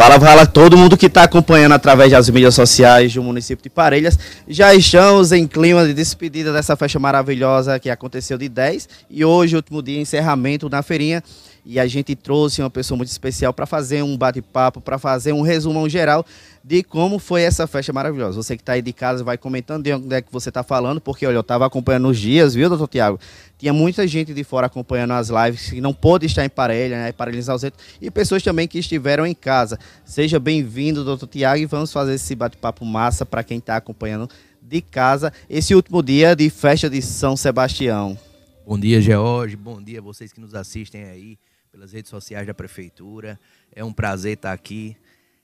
Fala, fala todo mundo que está acompanhando através das mídias sociais do município de Parelhas. Já estamos em clima de despedida dessa festa maravilhosa que aconteceu de 10 e hoje, último dia, encerramento na feirinha. E a gente trouxe uma pessoa muito especial para fazer um bate-papo, para fazer um resumão geral de como foi essa festa maravilhosa. Você que está aí de casa vai comentando de onde é que você está falando, porque olha, eu estava acompanhando os dias, viu, doutor Tiago? Tinha muita gente de fora acompanhando as lives que não pôde estar em Parelha, né? Parelhas e pessoas também que estiveram em casa. Seja bem-vindo, doutor Tiago, e vamos fazer esse bate-papo massa para quem está acompanhando de casa esse último dia de festa de São Sebastião. Bom dia, George. Bom dia a vocês que nos assistem aí pelas redes sociais da prefeitura. É um prazer estar aqui.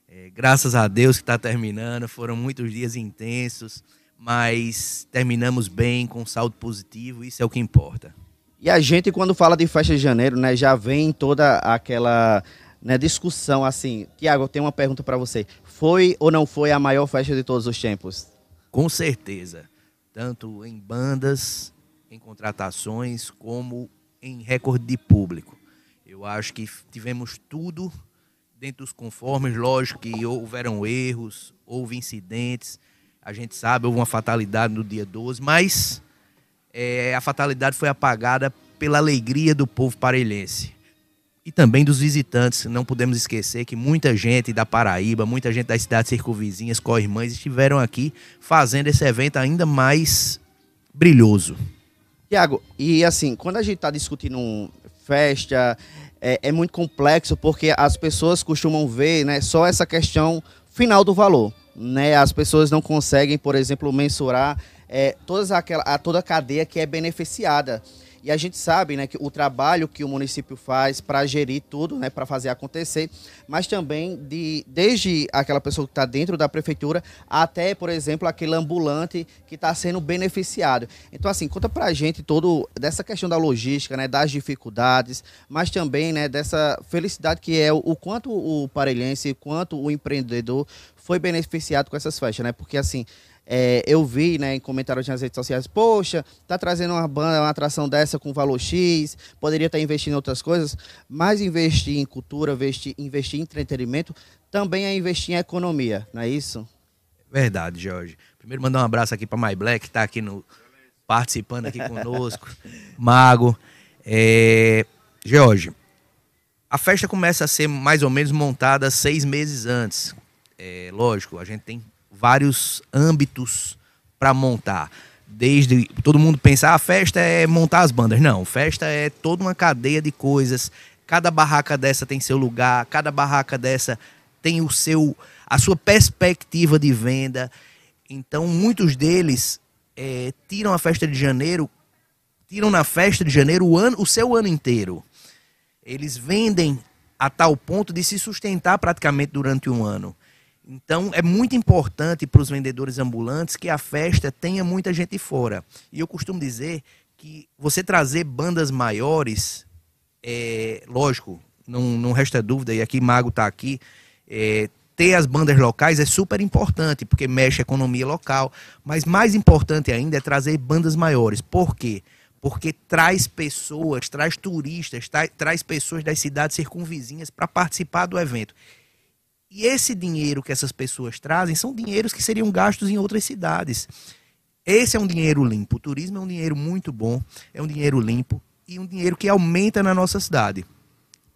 É, graças a Deus que está terminando. Foram muitos dias intensos, mas terminamos bem, com saldo positivo. Isso é o que importa. E a gente, quando fala de festa de janeiro, né, já vem toda aquela né, discussão assim. Tiago, eu tenho uma pergunta para você. Foi ou não foi a maior festa de todos os tempos? Com certeza. Tanto em bandas, em contratações, como em recorde de público. Eu acho que tivemos tudo dentro dos conformes. Lógico que houveram erros, houve incidentes. A gente sabe, houve uma fatalidade no dia 12, mas é, a fatalidade foi apagada pela alegria do povo parelhense. E também dos visitantes. Não podemos esquecer que muita gente da Paraíba, muita gente das cidades circunvizinhas, co-irmãs, estiveram aqui fazendo esse evento ainda mais brilhoso. Tiago, e assim, quando a gente está discutindo festa, é, é, muito complexo porque as pessoas costumam ver né, só essa questão final do valor. Né? As pessoas não conseguem, por exemplo, mensurar é, todas aquela, a, toda a cadeia que é beneficiada. E a gente sabe né, que o trabalho que o município faz para gerir tudo, né, para fazer acontecer, mas também de, desde aquela pessoa que está dentro da prefeitura até, por exemplo, aquele ambulante que está sendo beneficiado. Então, assim, conta para a gente todo dessa questão da logística, né, das dificuldades, mas também né, dessa felicidade que é o, o quanto o parelhense, quanto o empreendedor foi beneficiado com essas festas, né? Porque assim, é, eu vi né, em comentários nas redes sociais, poxa, tá trazendo uma banda, uma atração dessa com valor X, poderia estar tá investindo em outras coisas, mas investir em cultura, investir, investir em entretenimento, também é investir em economia, não é isso? Verdade, Jorge. Primeiro mandar um abraço aqui para My Black, que está aqui no, participando aqui conosco. Mago. É, Jorge, a festa começa a ser mais ou menos montada seis meses antes. É, lógico, a gente tem vários âmbitos para montar. Desde todo mundo pensar, a ah, festa é montar as bandas. Não, festa é toda uma cadeia de coisas. Cada barraca dessa tem seu lugar, cada barraca dessa tem o seu a sua perspectiva de venda. Então, muitos deles é, tiram a festa de janeiro, tiram na festa de janeiro o, ano, o seu ano inteiro. Eles vendem a tal ponto de se sustentar praticamente durante um ano. Então, é muito importante para os vendedores ambulantes que a festa tenha muita gente fora. E eu costumo dizer que você trazer bandas maiores, é, lógico, não, não resta dúvida, e aqui Mago está aqui, é, ter as bandas locais é super importante, porque mexe a economia local. Mas mais importante ainda é trazer bandas maiores. Por quê? Porque traz pessoas, traz turistas, traz, traz pessoas das cidades circunvizinhas para participar do evento. E esse dinheiro que essas pessoas trazem são dinheiros que seriam gastos em outras cidades. Esse é um dinheiro limpo. O turismo é um dinheiro muito bom, é um dinheiro limpo e um dinheiro que aumenta na nossa cidade.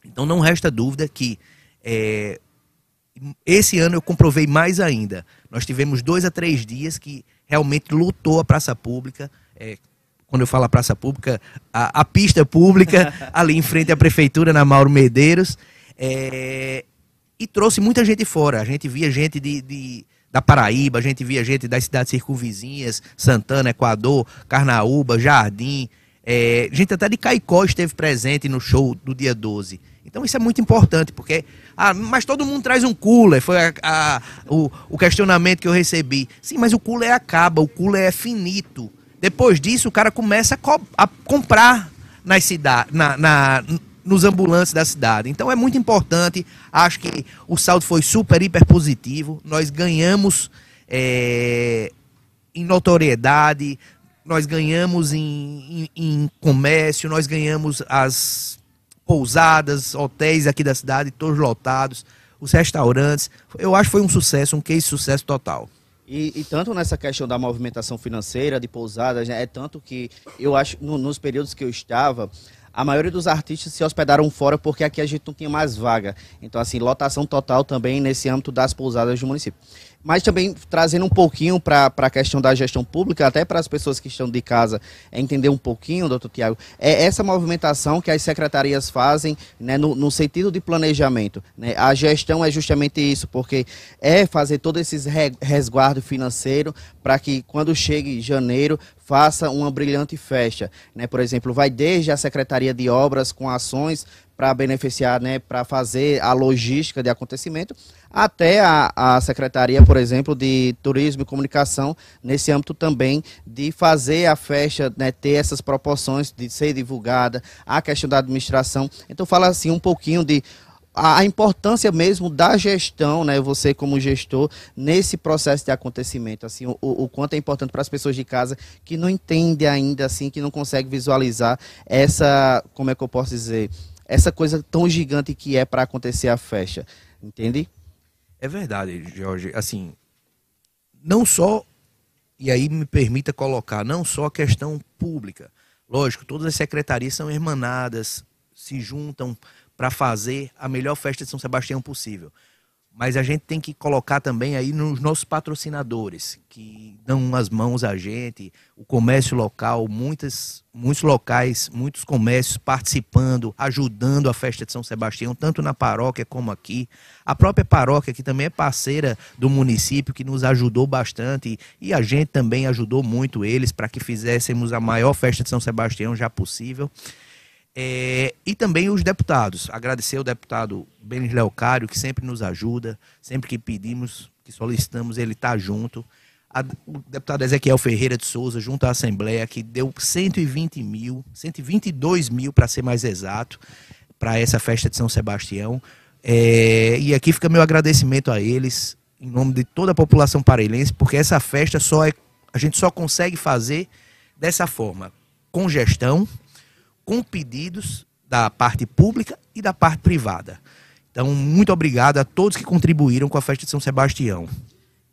Então não resta dúvida que é, esse ano eu comprovei mais ainda. Nós tivemos dois a três dias que realmente lutou a praça pública. É, quando eu falo a praça pública, a, a pista pública, ali em frente à prefeitura, na Mauro Medeiros. É, e trouxe muita gente fora. A gente via gente de, de da Paraíba, a gente via gente das cidades circunvizinhas, Santana, Equador, Carnaúba, Jardim. É, gente até de Caicó esteve presente no show do dia 12. Então isso é muito importante, porque. Ah, mas todo mundo traz um cooler. Foi a, a, o, o questionamento que eu recebi. Sim, mas o cooler acaba, o cooler é finito. Depois disso, o cara começa a, co a comprar nas cidades, na, na, nos ambulantes da cidade. Então é muito importante. Acho que o saldo foi super, hiper positivo. Nós ganhamos é, em notoriedade, nós ganhamos em, em, em, comércio, nós ganhamos as pousadas, hotéis aqui da cidade, todos lotados. os restaurantes. Eu acho que foi um sucesso, um case sucesso total. E, e, tanto nessa questão da movimentação financeira de pousadas, né, é tanto que eu acho, no, nos períodos que eu estava, a maioria dos artistas se hospedaram fora porque aqui a gente não tinha mais vaga. Então, assim, lotação total também nesse âmbito das pousadas do município mas também trazendo um pouquinho para a questão da gestão pública, até para as pessoas que estão de casa entender um pouquinho, doutor Tiago, é essa movimentação que as secretarias fazem né, no, no, sentido de planejamento. Né? A gestão é justamente isso, porque é fazer todo esse resguardo financeiro para que quando chegue janeiro faça uma brilhante festa. Né? Por exemplo, vai desde a Secretaria de Obras com ações para beneficiar, né, para fazer a logística de acontecimento, até a, a Secretaria, por exemplo, de Turismo e Comunicação, nesse âmbito também, de fazer a festa né, ter essas proporções, de ser divulgada, a questão da administração. Então, fala assim um pouquinho de a, importância mesmo da gestão, né? Você como gestor nesse processo de acontecimento, assim, o, o quanto é importante para as pessoas de casa que não entendem ainda, assim, que não conseguem visualizar essa, como é que eu posso dizer, essa coisa tão gigante que é para acontecer a festa, entende? É verdade, Jorge. Assim, não só, e aí me permita colocar, não só a questão pública. Lógico, todas as secretarias são hermanadas, se juntam para fazer a melhor festa de São Sebastião possível mas a gente tem que colocar também aí nos nossos patrocinadores, que dão as mãos a gente, o comércio local, muitas, muitos locais, muitos comércios participando, ajudando a festa de São Sebastião, tanto na paróquia como aqui. A própria paróquia, que também é parceira do município, que nos ajudou bastante, e a gente também ajudou muito eles para que fizéssemos a maior festa de São Sebastião já possível. É, e também os deputados. Agradecer ao deputado Benis Leocário, que sempre nos ajuda, sempre que pedimos, que solicitamos, ele está junto. A, o deputado Ezequiel Ferreira de Souza, junto à Assembleia, que deu 120 mil, 122 mil para ser mais exato, para essa festa de São Sebastião. É, e aqui fica meu agradecimento a eles, em nome de toda a população parelhense, porque essa festa só é, a gente só consegue fazer dessa forma, com gestão, com pedidos da parte pública e da parte privada. Então, muito obrigado a todos que contribuíram com a festa de São Sebastião.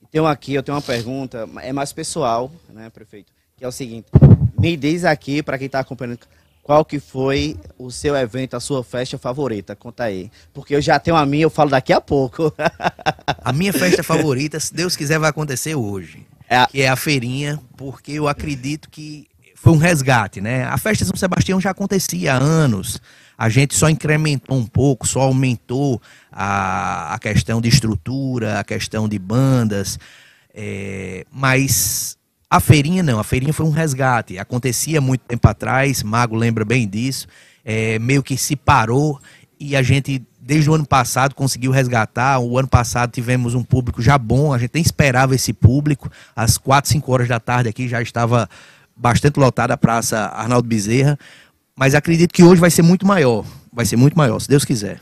Então aqui, eu tenho uma pergunta, é mais pessoal, né, prefeito? Que é o seguinte, me diz aqui, para quem está acompanhando, qual que foi o seu evento, a sua festa favorita? Conta aí. Porque eu já tenho a minha, eu falo daqui a pouco. a minha festa favorita, se Deus quiser, vai acontecer hoje. É a... Que é a feirinha, porque eu acredito que foi um resgate, né? A festa de São Sebastião já acontecia há anos. A gente só incrementou um pouco, só aumentou a, a questão de estrutura, a questão de bandas, é, mas a feirinha não, a feirinha foi um resgate. Acontecia muito tempo atrás, Mago lembra bem disso, é, meio que se parou e a gente desde o ano passado conseguiu resgatar. O ano passado tivemos um público já bom, a gente nem esperava esse público. Às 4, 5 horas da tarde aqui já estava bastante lotada a Praça Arnaldo Bezerra, mas acredito que hoje vai ser muito maior. Vai ser muito maior, se Deus quiser.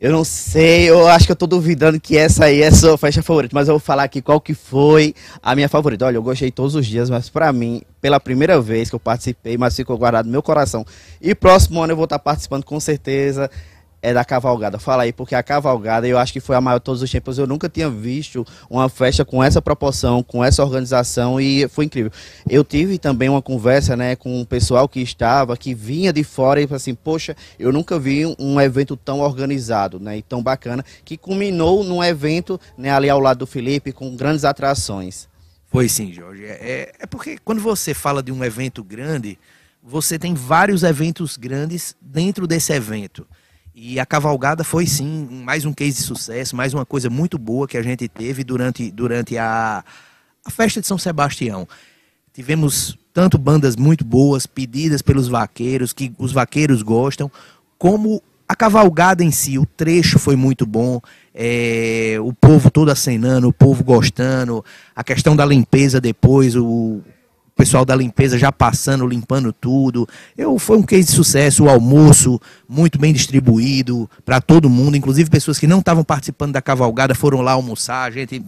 Eu não sei, eu acho que eu tô duvidando que essa aí é a sua festa favorita, mas eu vou falar aqui qual que foi a minha favorita. Olha, eu gostei todos os dias, mas para mim, pela primeira vez que eu participei, mas ficou guardado no meu coração. E próximo ano eu vou estar participando com certeza é da cavalgada. Fala aí, porque a cavalgada eu acho que foi a maior de todos os tempos. Eu nunca tinha visto uma festa com essa proporção, com essa organização e foi incrível. Eu tive também uma conversa né, com o pessoal que estava, que vinha de fora e falou assim: Poxa, eu nunca vi um evento tão organizado né, e tão bacana, que culminou num evento né, ali ao lado do Felipe com grandes atrações. Foi sim, Jorge. É, é, é porque quando você fala de um evento grande, você tem vários eventos grandes dentro desse evento. E a cavalgada foi sim mais um case de sucesso, mais uma coisa muito boa que a gente teve durante, durante a, a festa de São Sebastião. Tivemos tanto bandas muito boas, pedidas pelos vaqueiros, que os vaqueiros gostam, como a cavalgada em si, o trecho foi muito bom, é, o povo todo acenando, o povo gostando, a questão da limpeza depois, o pessoal da limpeza já passando, limpando tudo. Eu foi um case de sucesso, o almoço muito bem distribuído para todo mundo, inclusive pessoas que não estavam participando da cavalgada foram lá almoçar, a gente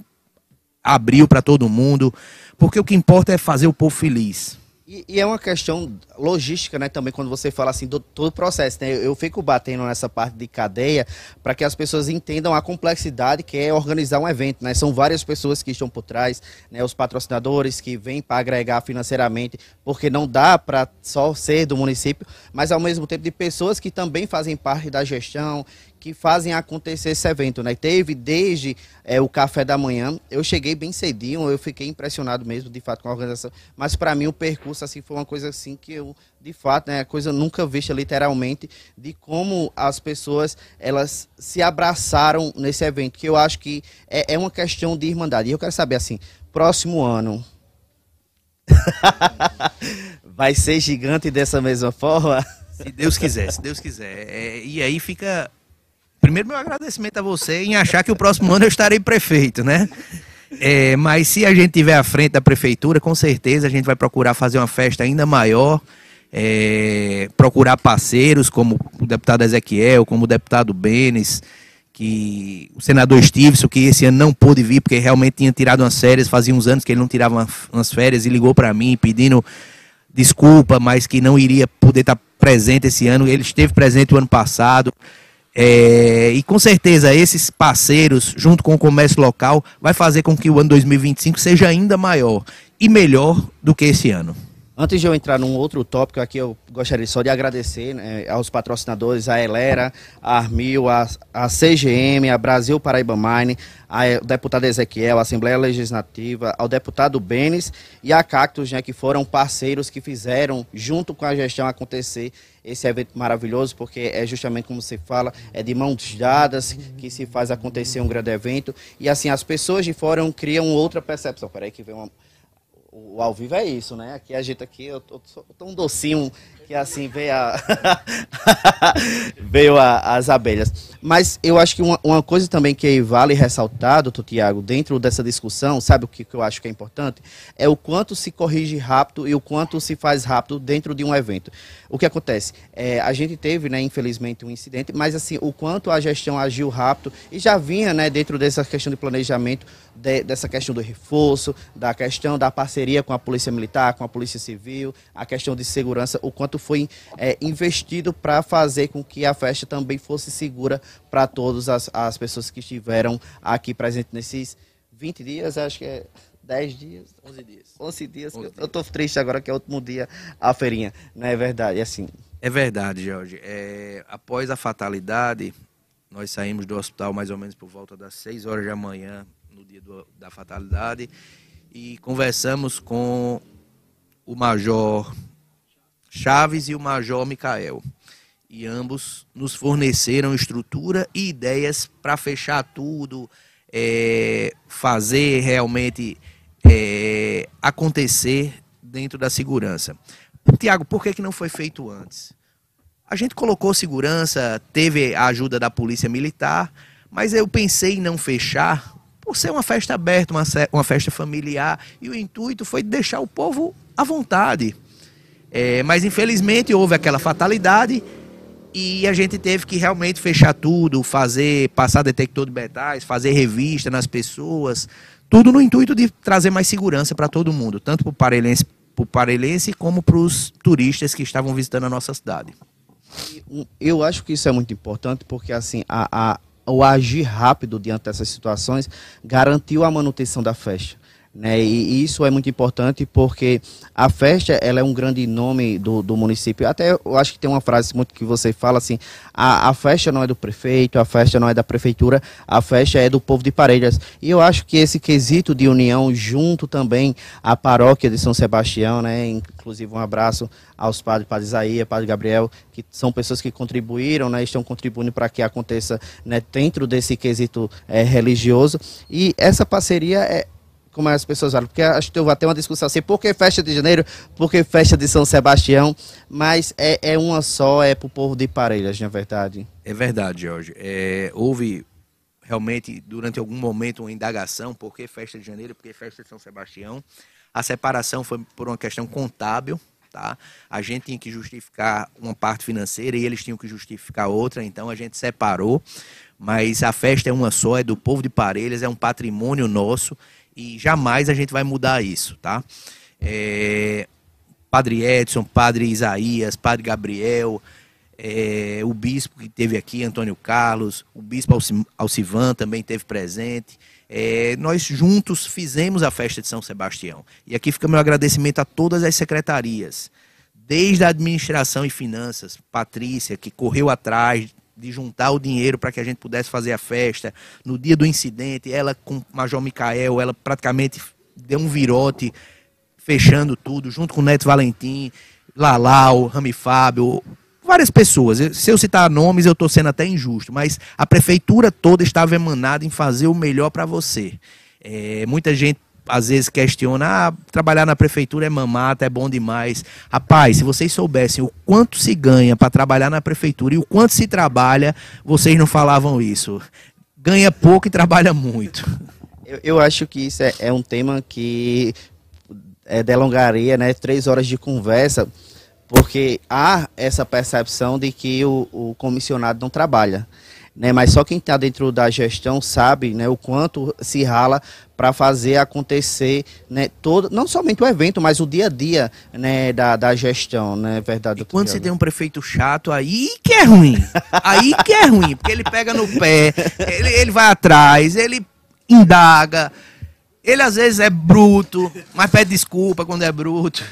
abriu para todo mundo, porque o que importa é fazer o povo feliz. E, e, é uma questão logística, né, também, quando você fala assim do todo o processo. Né? Eu, eu fico batendo nessa parte de cadeia para que as pessoas entendam a complexidade que é organizar um evento. Né? São várias pessoas que estão por trás, né? os patrocinadores que vêm para agregar financeiramente, porque não dá para só ser do município, mas ao mesmo tempo de pessoas que também fazem parte da gestão, que fazem acontecer esse evento, né? Teve desde é, o café da manhã, eu cheguei bem cedinho, eu fiquei impressionado mesmo, de fato, com a organização. Mas para mim o percurso assim foi uma coisa assim que eu, de fato, né, coisa nunca vista literalmente de como as pessoas elas se abraçaram nesse evento, que eu acho que é, é uma questão de irmandade. E eu quero saber assim, próximo ano vai ser gigante dessa mesma forma? Se Deus quiser, se Deus quiser. É, e aí fica Primeiro, meu agradecimento a você em achar que o próximo ano eu estarei prefeito, né? É, mas se a gente tiver à frente da prefeitura, com certeza a gente vai procurar fazer uma festa ainda maior, é, procurar parceiros como o deputado Ezequiel, como o deputado Benes, que o senador Stevenson, que esse ano não pôde vir porque realmente tinha tirado umas férias, fazia uns anos que ele não tirava umas férias e ligou para mim pedindo desculpa, mas que não iria poder estar presente esse ano. Ele esteve presente o ano passado. É, e com certeza esses parceiros, junto com o comércio local, vai fazer com que o ano 2025 seja ainda maior e melhor do que esse ano. Antes de eu entrar num outro tópico aqui, eu gostaria só de agradecer né, aos patrocinadores, a Elera, a Armil, a, a CGM, a Brasil Paraíba Mine, ao deputado Ezequiel, a Assembleia Legislativa, ao deputado Benes e a Cactus, né, que foram parceiros que fizeram, junto com a gestão, acontecer esse evento maravilhoso, porque é justamente como você fala, é de mãos dadas que se faz acontecer um grande evento. E assim, as pessoas de fora criam outra percepção. Peraí que vem uma o ao vivo é isso, né? Aqui a gente aqui, eu tô, tô, tô um docinho que assim veio, a veio a, as abelhas. Mas eu acho que uma, uma, coisa também que vale ressaltar, doutor Tiago, dentro dessa discussão, sabe o que, que eu acho que é importante? É o quanto se corrige rápido e o quanto se faz rápido dentro de um evento. O que acontece? É, a gente teve, né, infelizmente, um incidente, mas assim, o quanto a gestão agiu rápido e já vinha, né, dentro dessa questão de planejamento, de, dessa questão do reforço, da questão da parceria com a Polícia Militar, com a Polícia Civil, a questão de segurança, o quanto foi é, investido para fazer com que a festa também fosse segura para todas as, as pessoas que estiveram aqui presentes nesses 20 dias, acho que é 10 dias. 11 dias. 11 dias. 11 eu estou triste agora que é o último dia a feirinha. Não é verdade? Assim. É verdade, Jorge. É, após a fatalidade, nós saímos do hospital mais ou menos por volta das 6 horas da manhã, no dia do, da fatalidade, e conversamos com o Major Chaves e o Major Micael. E ambos nos forneceram estrutura e ideias para fechar tudo, é, fazer realmente é, acontecer dentro da segurança. Tiago, por que, que não foi feito antes? A gente colocou segurança, teve a ajuda da polícia militar, mas eu pensei em não fechar por ser uma festa aberta, uma, uma festa familiar, e o intuito foi deixar o povo à vontade. É, mas infelizmente houve aquela fatalidade e a gente teve que realmente fechar tudo, fazer, passar detector de metais, fazer revista nas pessoas, tudo no intuito de trazer mais segurança para todo mundo, tanto para o parelense como para os turistas que estavam visitando a nossa cidade. Eu acho que isso é muito importante porque assim a, a, o agir rápido diante dessas situações garantiu a manutenção da festa. Né? E isso é muito importante porque a festa ela é um grande nome do, do município. Até eu acho que tem uma frase muito que você fala assim: a, a festa não é do prefeito, a festa não é da prefeitura, a festa é do povo de Parelhas. E eu acho que esse quesito de união junto também à paróquia de São Sebastião, né? Inclusive um abraço aos padres, Padre Isaías, Padre Gabriel, que são pessoas que contribuíram, né? Estão contribuindo para que aconteça né, dentro desse quesito é, religioso. E essa parceria é como as pessoas falam, porque acho que eu vou ter uma discussão assim, por que festa de janeiro, por que festa de São Sebastião, mas é, é uma só, é para o povo de Parelhas, na é verdade. É verdade, Jorge. É, houve realmente, durante algum momento, uma indagação, por que festa de janeiro, por que festa de São Sebastião. A separação foi por uma questão contábil, tá? A gente tinha que justificar uma parte financeira e eles tinham que justificar outra, então a gente separou, mas a festa é uma só, é do povo de Parelhas, é um patrimônio nosso, e jamais a gente vai mudar isso, tá? É, Padre Edson, Padre Isaías, Padre Gabriel, é, o bispo que teve aqui, Antônio Carlos, o bispo Alcivan também teve presente. É, nós juntos fizemos a festa de São Sebastião. E aqui fica meu agradecimento a todas as secretarias, desde a administração e finanças, Patrícia, que correu atrás de juntar o dinheiro para que a gente pudesse fazer a festa. No dia do incidente, ela com o Major Micael, ela praticamente deu um virote, fechando tudo, junto com o Neto Valentim, Lalau, Rami Fábio, várias pessoas. Se eu citar nomes, eu estou sendo até injusto, mas a prefeitura toda estava emanada em fazer o melhor para você. É, muita gente às vezes questiona, ah, trabalhar na prefeitura é mamata, é bom demais. Rapaz, se vocês soubessem o quanto se ganha para trabalhar na prefeitura e o quanto se trabalha, vocês não falavam isso. Ganha pouco e trabalha muito. Eu, eu acho que isso é, é um tema que é, delongaria, né? Três horas de conversa porque há essa percepção de que o, o comissionado não trabalha. Né, mas só quem está dentro da gestão sabe né, o quanto se rala para fazer acontecer né, todo, não somente o evento, mas o dia a dia né, da, da gestão, né, verdade. E quando você tem um prefeito chato, aí que é ruim. aí que é ruim, porque ele pega no pé, ele, ele vai atrás, ele indaga. Ele às vezes é bruto, mas pede desculpa quando é bruto.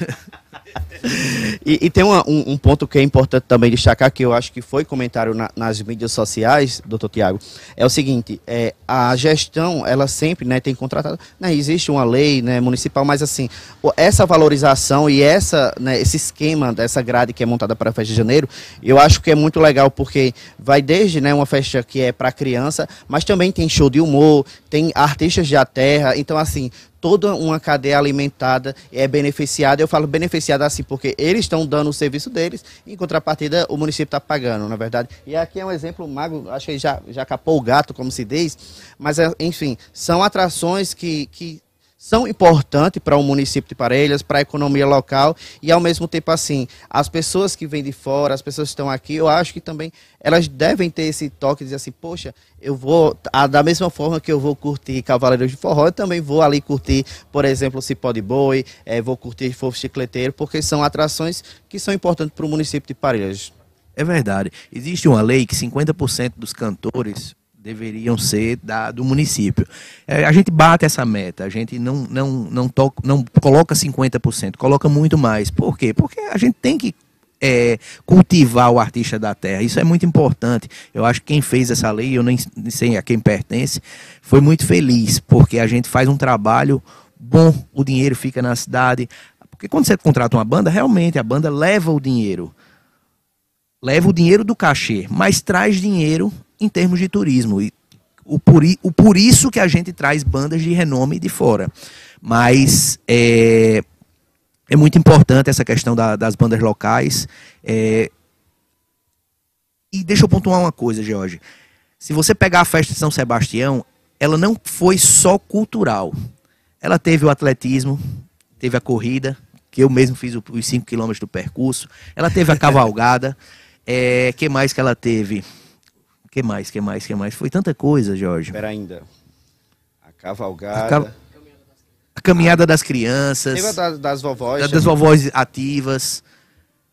E, e, tem uma, um, um, ponto que é importante também destacar, que eu acho que foi comentário na, nas mídias sociais, doutor Tiago, é o seguinte, é, a gestão, ela sempre né, tem contratado, né, existe uma lei né, municipal, mas assim, essa valorização e essa, né, esse esquema dessa grade que é montada para a festa de janeiro, eu acho que é muito legal, porque vai desde né, uma festa que é para criança, mas também tem show de humor, tem artistas de a terra, então assim, toda uma cadeia alimentada é beneficiada. Eu falo beneficiada assim porque eles estão dando o serviço deles, em contrapartida o município está pagando, na é verdade. E aqui é um exemplo, Mago, acho que já, já capou o gato, como se diz, mas é, enfim, são atrações que, que são importantes para o município de Parelhas, para a economia local e ao mesmo tempo assim, as pessoas que vêm de fora, as pessoas que estão aqui, eu acho que também elas devem ter esse toque de dizer assim, poxa, eu vou, a, da mesma forma que eu vou curtir Cavaleiros de Forró, eu também vou ali curtir, por exemplo, Cipó de Boi, é, vou curtir Fofo Chicleteiro, porque são atrações que são importantes para o município de Parelhas. É verdade. Existe uma lei que 50% dos cantores deveriam ser da, do município. É, a gente bate essa meta, a gente não, não, não, to, não coloca 50%, coloca muito mais. Por quê? Porque a gente tem que é, cultivar o artista da terra. Isso é muito importante. Eu acho que quem fez essa lei, eu nem sei a quem pertence, foi muito feliz, porque a gente faz um trabalho bom, o dinheiro fica na cidade. Porque quando você contrata uma banda, realmente a banda leva o dinheiro. Leva o dinheiro do cachê, mas traz dinheiro em termos de turismo. E o por, o por isso que a gente traz bandas de renome de fora. Mas é, é muito importante essa questão da, das bandas locais. É, e deixa eu pontuar uma coisa, Jorge. Se você pegar a festa de São Sebastião, ela não foi só cultural. Ela teve o atletismo, teve a corrida, que eu mesmo fiz os 5 quilômetros do percurso. Ela teve a cavalgada. É, que mais que ela teve? Que mais, que mais, que mais? Foi tanta coisa, Jorge. Espera ainda. A cavalgada. A, ca... a caminhada das crianças. Teve a das vovós. Das vovós ativas,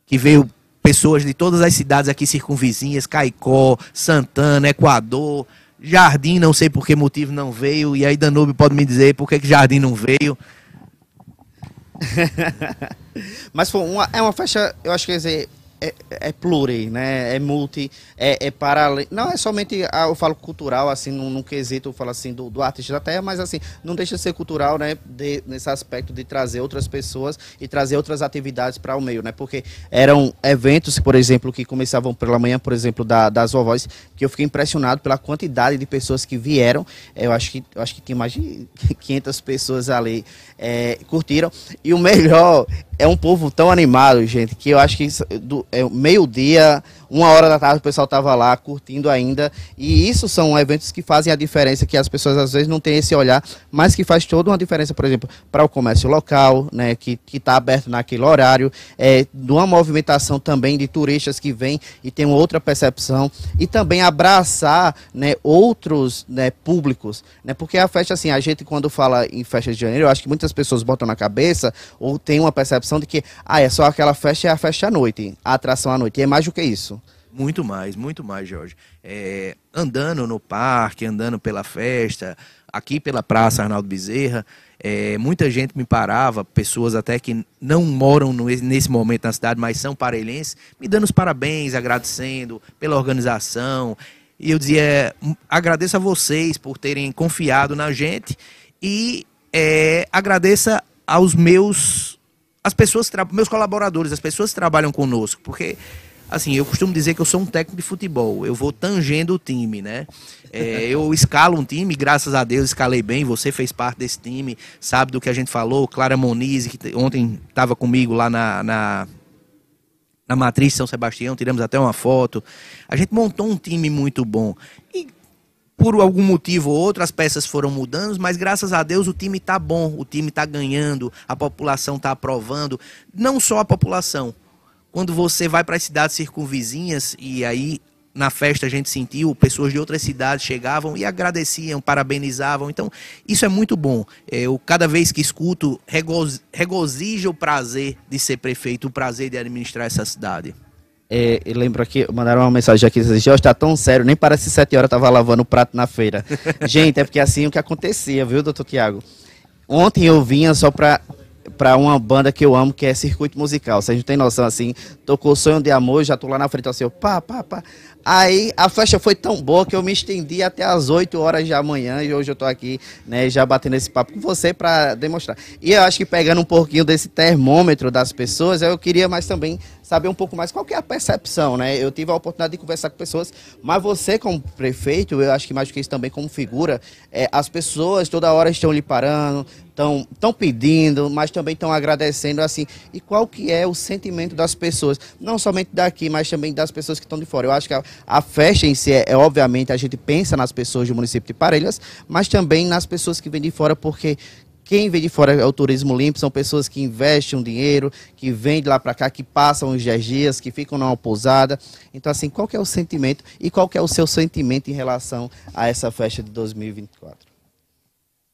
que veio pessoas de todas as cidades aqui circunvizinhas, Caicó, Santana, Equador, Jardim, não sei por que motivo não veio, e aí Danube pode me dizer por que, que Jardim não veio. Mas foi uma, é uma festa, eu acho que quer dizer, é, é pluri, né? É multi, é, é Não é somente, ah, eu falo cultural, assim, num, num quesito, eu falo assim, do, do artista da terra, mas assim, não deixa de ser cultural, né? De, nesse aspecto de trazer outras pessoas e trazer outras atividades para o meio, né? Porque eram eventos, por exemplo, que começavam pela manhã, por exemplo, da, das vovós, que eu fiquei impressionado pela quantidade de pessoas que vieram. Eu acho que, eu acho que tinha mais de 500 pessoas ali é, curtiram. E o melhor é um povo tão animado, gente, que eu acho que do, é, meio-dia, uma hora da tarde o pessoal estava lá curtindo ainda. E isso são eventos que fazem a diferença, que as pessoas às vezes não têm esse olhar, mas que faz toda uma diferença, por exemplo, para o comércio local, né, que está aberto naquele horário, é, de uma movimentação também de turistas que vêm e tem outra percepção, e também abraçar né, outros né, públicos, né, porque a festa, assim, a gente quando fala em festa de janeiro, eu acho que muitas pessoas botam na cabeça ou tem uma percepção percepção de que, ah, é só aquela festa, é a festa à noite, a atração à noite. E é mais do que isso. Muito mais, muito mais, Jorge. É, andando no parque, andando pela festa, aqui pela Praça Arnaldo Bezerra, é, muita gente me parava, pessoas até que não moram no, nesse momento na cidade, mas são parelhenses, me dando os parabéns, agradecendo pela organização. E eu dizia, agradeço a vocês por terem confiado na gente e é, agradeça aos meus, as pessoas, meus colaboradores, as pessoas que trabalham conosco, porque assim, eu costumo dizer que eu sou um técnico de futebol. Eu vou tangendo o time, né? É, eu escalo um time, graças a Deus escalei bem. Você fez parte desse time, sabe do que a gente falou. Clara Moniz, que ontem estava comigo lá na, na, na Matriz São Sebastião, tiramos até uma foto. A gente montou um time muito bom. E por algum motivo ou outro as peças foram mudando, mas graças a Deus o time está bom, o time está ganhando, a população está aprovando. Não só a população, quando você vai para as cidades circunvizinhas e aí na festa a gente sentiu, pessoas de outras cidades chegavam e agradeciam, parabenizavam. Então, isso é muito bom. Eu, cada vez que escuto, regozija o prazer de ser prefeito, o prazer de administrar essa cidade. É, lembro aqui, mandaram uma mensagem aqui, Jorge, está tão sério, nem parece sete horas estava lavando o prato na feira. gente, é porque é assim o que acontecia, viu, doutor Tiago? Ontem eu vinha só para para uma banda que eu amo, que é Circuito Musical. Vocês não tem noção, assim, tocou Sonho de Amor, já tô lá na frente, assim, pá, pá, pá. Aí a festa foi tão boa que eu me estendi até as 8 horas da manhã e hoje eu tô aqui, né, já batendo esse papo com você para demonstrar. E eu acho que pegando um pouquinho desse termômetro das pessoas, eu queria mais também saber um pouco mais qual é a percepção, né? Eu tive a oportunidade de conversar com pessoas, mas você como prefeito, eu acho que mais do que isso também como figura, é, as pessoas toda hora estão lhe parando, estão tão pedindo, mas também estão agradecendo assim. E qual que é o sentimento das pessoas, não somente daqui, mas também das pessoas que estão de fora. Eu acho que a, a festa em si é, é, obviamente a gente pensa nas pessoas do município de Parelhas, mas também nas pessoas que vêm de fora, porque quem vem de fora é o turismo limpo, são pessoas que investem um dinheiro, que vêm de lá para cá, que passam os 10 dias, que ficam numa pousada. Então, assim, qual é o sentimento e qual é o seu sentimento em relação a essa festa de 2024?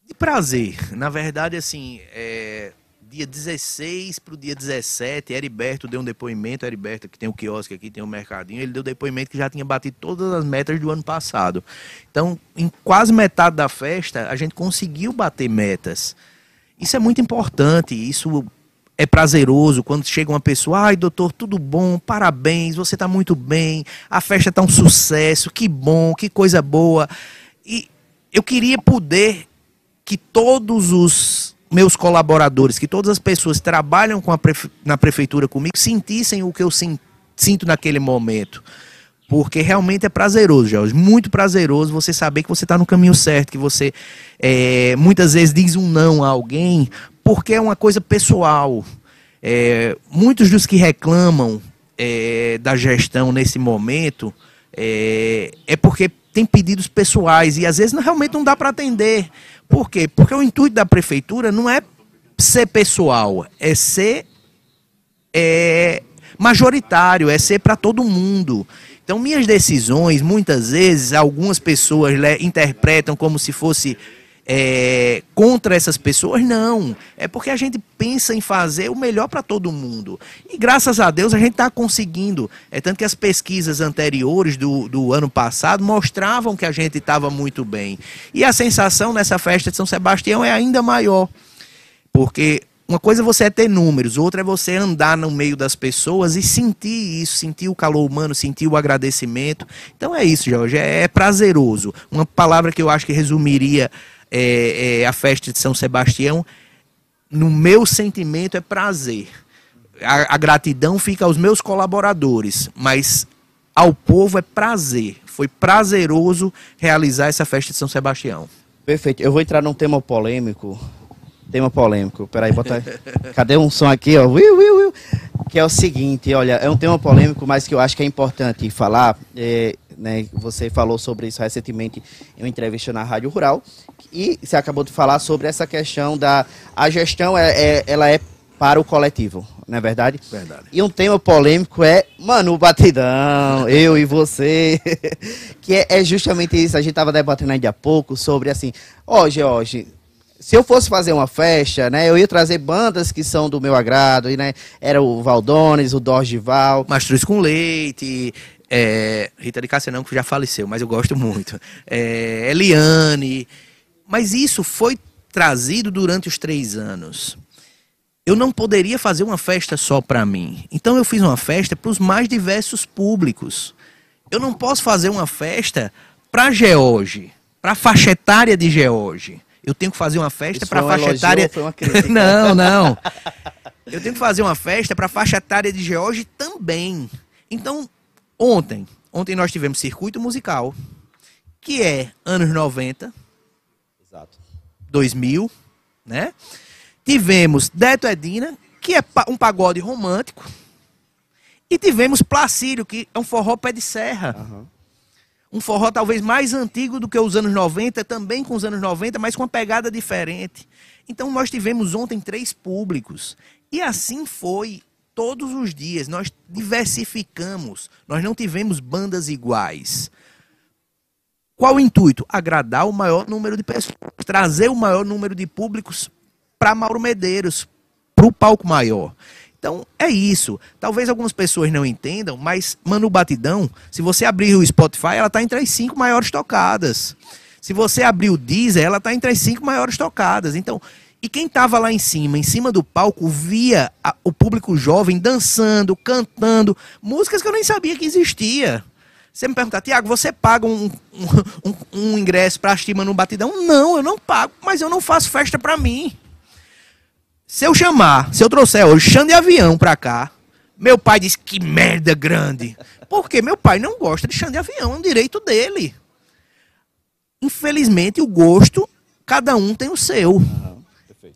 De prazer. Na verdade, assim, é, dia 16 para o dia 17, Heriberto deu um depoimento, Heriberto que tem o quiosque aqui, tem o mercadinho, ele deu depoimento que já tinha batido todas as metas do ano passado. Então, em quase metade da festa, a gente conseguiu bater metas. Isso é muito importante, isso é prazeroso quando chega uma pessoa, ai doutor, tudo bom, parabéns, você está muito bem, a festa está um sucesso, que bom, que coisa boa. E eu queria poder que todos os meus colaboradores, que todas as pessoas que trabalham com a prefe... na prefeitura comigo sentissem o que eu sinto naquele momento. Porque realmente é prazeroso, Jorge. Muito prazeroso você saber que você está no caminho certo, que você é, muitas vezes diz um não a alguém, porque é uma coisa pessoal. É, muitos dos que reclamam é, da gestão nesse momento é, é porque tem pedidos pessoais e às vezes não, realmente não dá para atender. Por quê? Porque o intuito da prefeitura não é ser pessoal, é ser é, majoritário, é ser para todo mundo. Então, minhas decisões, muitas vezes, algumas pessoas interpretam como se fosse é, contra essas pessoas, não. É porque a gente pensa em fazer o melhor para todo mundo. E graças a Deus a gente está conseguindo. É tanto que as pesquisas anteriores do, do ano passado mostravam que a gente estava muito bem. E a sensação nessa festa de São Sebastião é ainda maior. Porque uma coisa é você ter números, outra é você andar no meio das pessoas e sentir isso, sentir o calor humano, sentir o agradecimento. Então é isso, Jorge, é, é prazeroso. Uma palavra que eu acho que resumiria é, é, a festa de São Sebastião, no meu sentimento é prazer. A, a, gratidão fica aos meus colaboradores, mas ao povo é prazer. Foi prazeroso realizar essa festa de São Sebastião. Perfeito. Eu vou entrar num tema polêmico. Tema polêmico. Peraí, bota. Cadê um som aqui, ó? Que é o seguinte, olha, é um tema polêmico, mas que eu acho que é importante falar. É, né, você falou sobre isso recentemente em uma entrevista na Rádio Rural. E você acabou de falar sobre essa questão da a gestão, é, é ela é para o coletivo, não é verdade? Verdade. E um tema polêmico é, mano, o batidão, eu e você, que é, é, justamente isso. A gente estava debatendo ainda há pouco sobre assim, ó, oh, George, se eu fosse fazer uma festa, né, eu ia trazer bandas que são do meu agrado, e, né, era o Valdones, o Dorgival. Mastruz com Leite, é, Rita de Cássia não, que já faleceu, mas eu gosto muito. É, Eliane. Mas isso foi trazido durante os três anos. Eu não poderia fazer uma festa só para mim. Então eu fiz uma festa para os mais diversos públicos. Eu não posso fazer uma festa para George, para a faixa etária de George. Eu tenho que fazer uma festa para a faixa elogio, etária. não, não. Eu tenho que fazer uma festa para a faixa etária de George também. Então, Ontem, ontem nós tivemos circuito musical, que é anos 90, Exato. 2000, né? Tivemos Deto Edina, que é um pagode romântico. E tivemos Placírio, que é um forró pé de serra. Uhum. Um forró talvez mais antigo do que os anos 90, também com os anos 90, mas com uma pegada diferente. Então nós tivemos ontem três públicos. E assim foi todos os dias. Nós diversificamos. Nós não tivemos bandas iguais. Qual o intuito? Agradar o maior número de pessoas, trazer o maior número de públicos para Mauro Medeiros, para o palco maior. Então é isso. Talvez algumas pessoas não entendam, mas Manu Batidão, se você abrir o Spotify, ela está entre as cinco maiores tocadas. Se você abrir o Deezer, ela está entre as cinco maiores tocadas. Então, e quem estava lá em cima, em cima do palco, via a, o público jovem dançando, cantando, músicas que eu nem sabia que existia. Você me pergunta, Tiago, você paga um, um, um, um ingresso para assistir Manu Batidão? Não, eu não pago, mas eu não faço festa para mim. Se eu chamar, se eu trouxer hoje Xande de Avião para cá, meu pai diz que merda grande. Porque meu pai não gosta de Xande de Avião, é um direito dele. Infelizmente, o gosto, cada um tem o seu.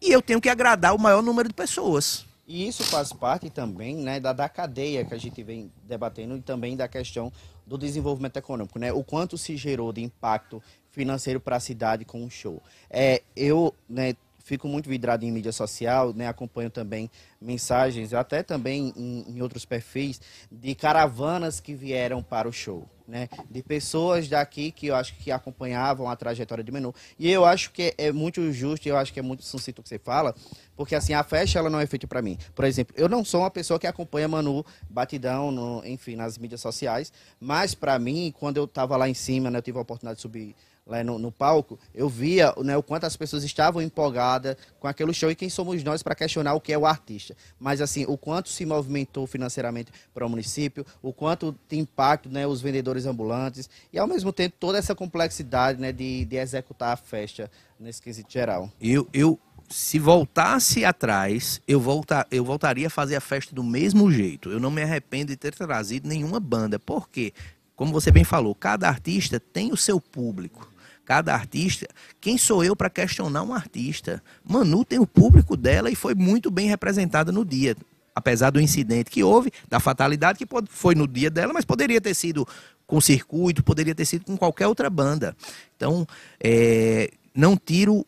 E eu tenho que agradar o maior número de pessoas. E isso faz parte também né, da, da cadeia que a gente vem debatendo e também da questão do desenvolvimento econômico, né? O quanto se gerou de impacto financeiro para a cidade com o show. É, eu né, fico muito vidrado em mídia social, né? Acompanho também mensagens, até também em, em outros perfis, de caravanas que vieram para o show né, de pessoas daqui que eu acho que acompanhavam a trajetória de Menu. E eu acho que é muito justo, eu acho que é muito sucinto o que você fala, porque assim, a festa ela não é feita para mim. Por exemplo, eu não sou uma pessoa que acompanha Manu Batidão, no, enfim, nas mídias sociais, mas para mim, quando eu estava lá em cima, né, eu tive a oportunidade de subir lá no, no, palco, eu via né, o quanto as pessoas estavam empolgadas com aquele show e quem somos nós para questionar o que é o artista. Mas assim, o quanto se movimentou financeiramente para o município, o quanto tem impacto né, os vendedores ambulantes e ao mesmo tempo toda essa complexidade né, de, de executar a festa nesse quesito geral. Eu, eu se voltasse atrás, eu, voltar, eu voltaria a fazer a festa do mesmo jeito. Eu não me arrependo de ter trazido nenhuma banda. Por quê? Como você bem falou, cada artista tem o seu público cada artista. Quem sou eu para questionar um artista? Manu tem o público dela e foi muito bem representada no dia. Apesar do incidente que houve, da fatalidade que foi no dia dela, mas poderia ter sido com circuito, poderia ter sido com qualquer outra banda. Então, é, não tiro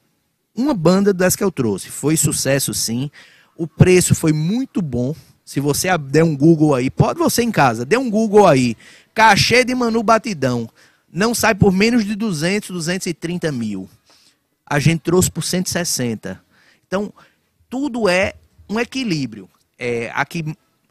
uma banda das que eu trouxe. Foi sucesso sim. O preço foi muito bom. Se você der um Google aí, pode você em casa, dê um Google aí. Cachê de Manu Batidão não sai por menos de 200, 230 mil. A gente trouxe por 160. Então, tudo é um equilíbrio. É, aqui,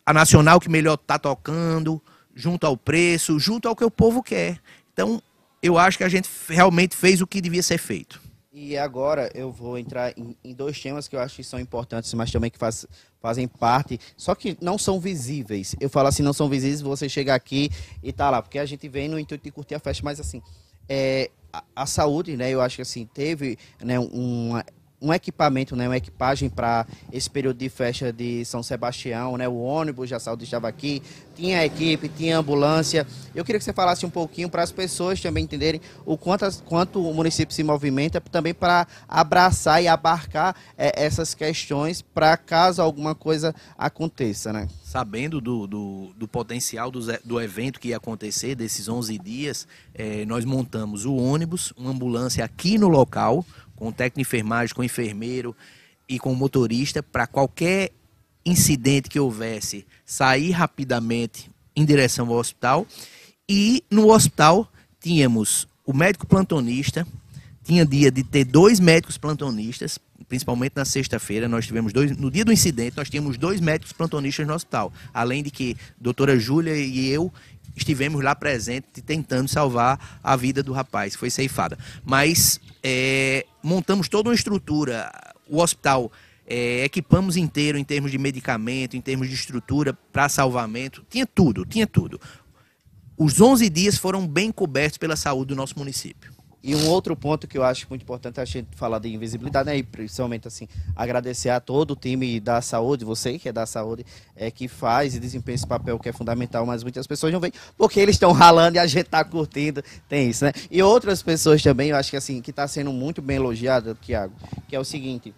a Nacional que melhor está tocando, junto ao preço, junto ao que o povo quer. Então, eu acho que a gente realmente fez o que devia ser feito. E agora eu vou entrar em, em, dois temas que eu acho que são importantes, mas também que faz, fazem parte, só que não são visíveis. Eu falo assim, não são visíveis, você chega aqui e tá lá, porque a gente vem no intuito de curtir a festa, mas assim, é, a, a saúde, né, eu acho que assim, teve né, uma, um equipamento, né, uma equipagem para esse período de festa de São Sebastião, né, o ônibus já saúde estava aqui, tinha equipe, tinha ambulância. Eu queria que você falasse um pouquinho para as pessoas também entenderem o quanto, quanto o município se movimenta também para abraçar e abarcar é, essas questões para caso alguma coisa aconteça, né? Sabendo do, do, do potencial do, do, evento que ia acontecer, desses 11 dias, é, nós montamos o ônibus, uma ambulância aqui no local, com técnico de enfermagem, com enfermeiro e com motorista, para qualquer incidente que houvesse, sair rapidamente em direção ao hospital. E no hospital tínhamos o médico plantonista, tinha dia de ter dois médicos plantonistas, principalmente na sexta-feira, nós tivemos dois, no dia do incidente, nós tínhamos dois médicos plantonistas no hospital, além de que doutora Júlia e eu estivemos lá presentes tentando salvar a vida do rapaz, foi ceifada. Mas é, montamos toda uma estrutura, o hospital é, equipamos inteiro em termos de medicamento, em termos de estrutura para salvamento, tinha tudo, tinha tudo. Os 11 dias foram bem cobertos pela saúde do nosso município. E um outro ponto que eu acho muito importante a gente falar de invisibilidade, né? E principalmente assim, agradecer a todo o time da saúde, você que é da saúde, é que faz e desempenha esse papel que é fundamental, mas muitas pessoas não veem, porque eles estão ralando e a gente está curtindo, tem isso, né? E outras pessoas também, eu acho que assim, que está sendo muito bem elogiada, Tiago, que é o seguinte,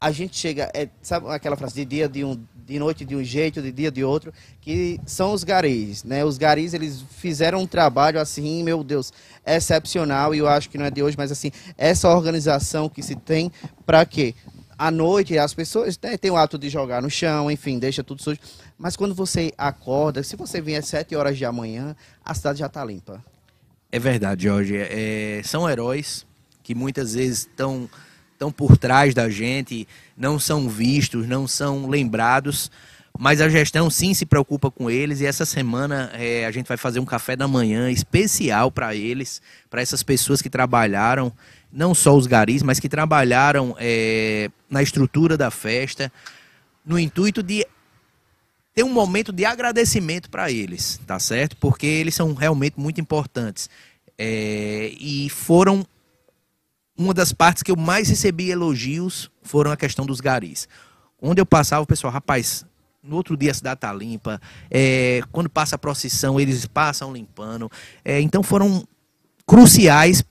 a gente chega, é, sabe aquela frase de dia de um de noite de um jeito, de dia de outro, que são os garis, né? Os garis, eles fizeram um trabalho assim, meu Deus, excepcional, e eu acho que não é de hoje, mas assim, essa organização que se tem para quê? À noite, as pessoas né, têm o ato de jogar no chão, enfim, deixa tudo sujo. Mas quando você acorda, se você vier às 7 horas da manhã, a cidade já está limpa. É verdade, Jorge. É, são heróis que muitas vezes estão estão por trás da gente, não são vistos, não são lembrados, mas a gestão sim se preocupa com eles e essa semana é, a gente vai fazer um café da manhã especial para eles, para essas pessoas que trabalharam, não só os garis, mas que trabalharam é, na estrutura da festa, no intuito de ter um momento de agradecimento para eles, tá certo? Porque eles são realmente muito importantes. É, e foram uma das partes que eu mais recebi elogios foram a questão dos garis. Onde eu passava, o pessoal, rapaz, no outro dia a cidade tá limpa. É, quando passa a procissão, eles passam limpando. É, então foram cruciais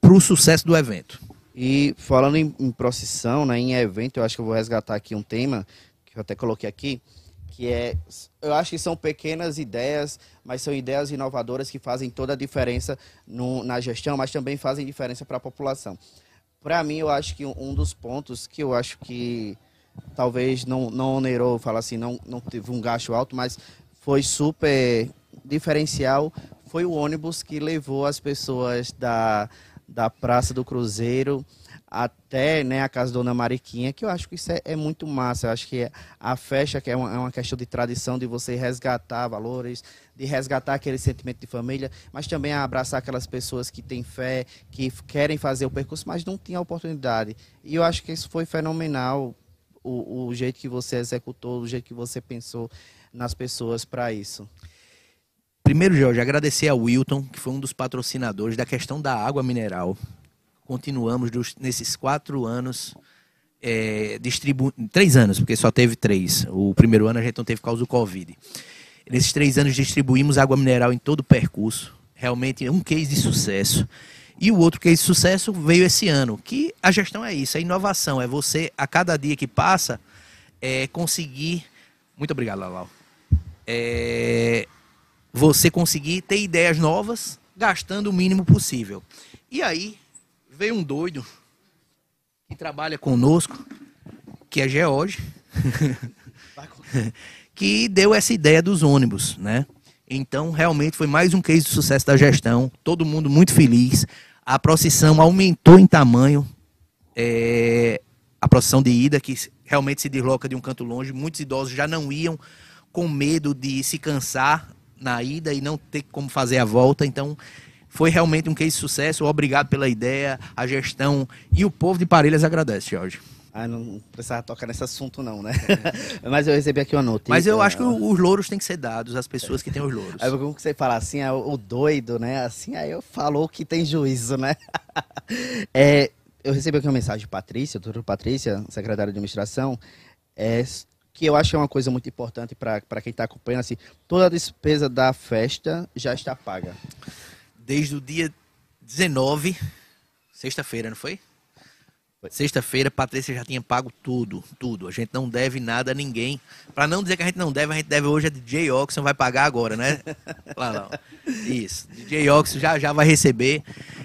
para o sucesso do evento. E falando em, em, procissão, né, em evento, eu acho que eu vou resgatar aqui um tema que eu até coloquei aqui, que é, eu acho que são pequenas ideias, mas são ideias inovadoras que fazem toda a diferença no, na gestão, mas também fazem diferença para a população. Para mim, eu acho que um dos pontos que eu acho que talvez não, não onerou, fala assim, não, não teve um gasto alto, mas foi super diferencial, foi o ônibus que levou as pessoas da, da Praça do Cruzeiro até né, a casa da Dona Mariquinha, que eu acho que isso é, é muito massa. Eu acho que a festa que é uma, é uma, questão de tradição, de você resgatar valores, de resgatar aquele sentimento de família, mas também abraçar aquelas pessoas que têm fé, que querem fazer o percurso, mas não tinham oportunidade. E eu acho que isso foi fenomenal, o, o jeito que você executou, o jeito que você pensou nas pessoas para isso. Primeiro, Jorge, agradecer ao Wilton, que foi um dos patrocinadores da questão da água mineral continuamos dos, nesses quatro anos é, distribuindo. Três anos, porque só teve três. O primeiro ano a gente não teve por causa do Covid. Nesses três anos distribuímos água mineral em todo o percurso. Realmente é um case de sucesso. E o outro case de sucesso veio esse ano, que a gestão é isso, é inovação, é você, a cada dia que passa, é, conseguir. Muito obrigado, Lalau. É, você conseguir ter ideias novas, gastando o mínimo possível. E aí, veio um doido que trabalha conosco, que é George, que deu essa ideia dos ônibus, né? Então, realmente foi mais um case de sucesso da gestão, todo mundo muito feliz. A procissão aumentou em tamanho, é, a procissão de ida, que realmente se desloca de um canto longe. Muitos idosos já não iam com medo de se cansar na ida e não ter como fazer a volta. Então, foi realmente um case de sucesso. Obrigado pela ideia, a gestão e o povo de Parelhas agradece, Jorge. Ah, não precisava tocar nesse assunto não, né? Mas eu recebi aqui uma notícia. Mas eu acho que os louros têm que ser dados às pessoas que têm os louros. Aí como você fala assim, é o doido, né? Assim, aí eu falou que tem juízo, né? é, eu recebi aqui uma mensagem de Patrícia, doutora Patrícia, secretária de administração, é, que eu acho que é uma coisa muito importante para quem está acompanhando, assim, toda a despesa da festa já está paga desde o dia 19, sexta-feira, não foi? Sexta-feira, Patrícia já tinha pago tudo, tudo. A gente não deve nada a ninguém. Para não dizer que a gente não deve, a gente deve hoje a DJ Oxon vai pagar agora, né? Lá não. Isso. DJ Oxon já já vai receber,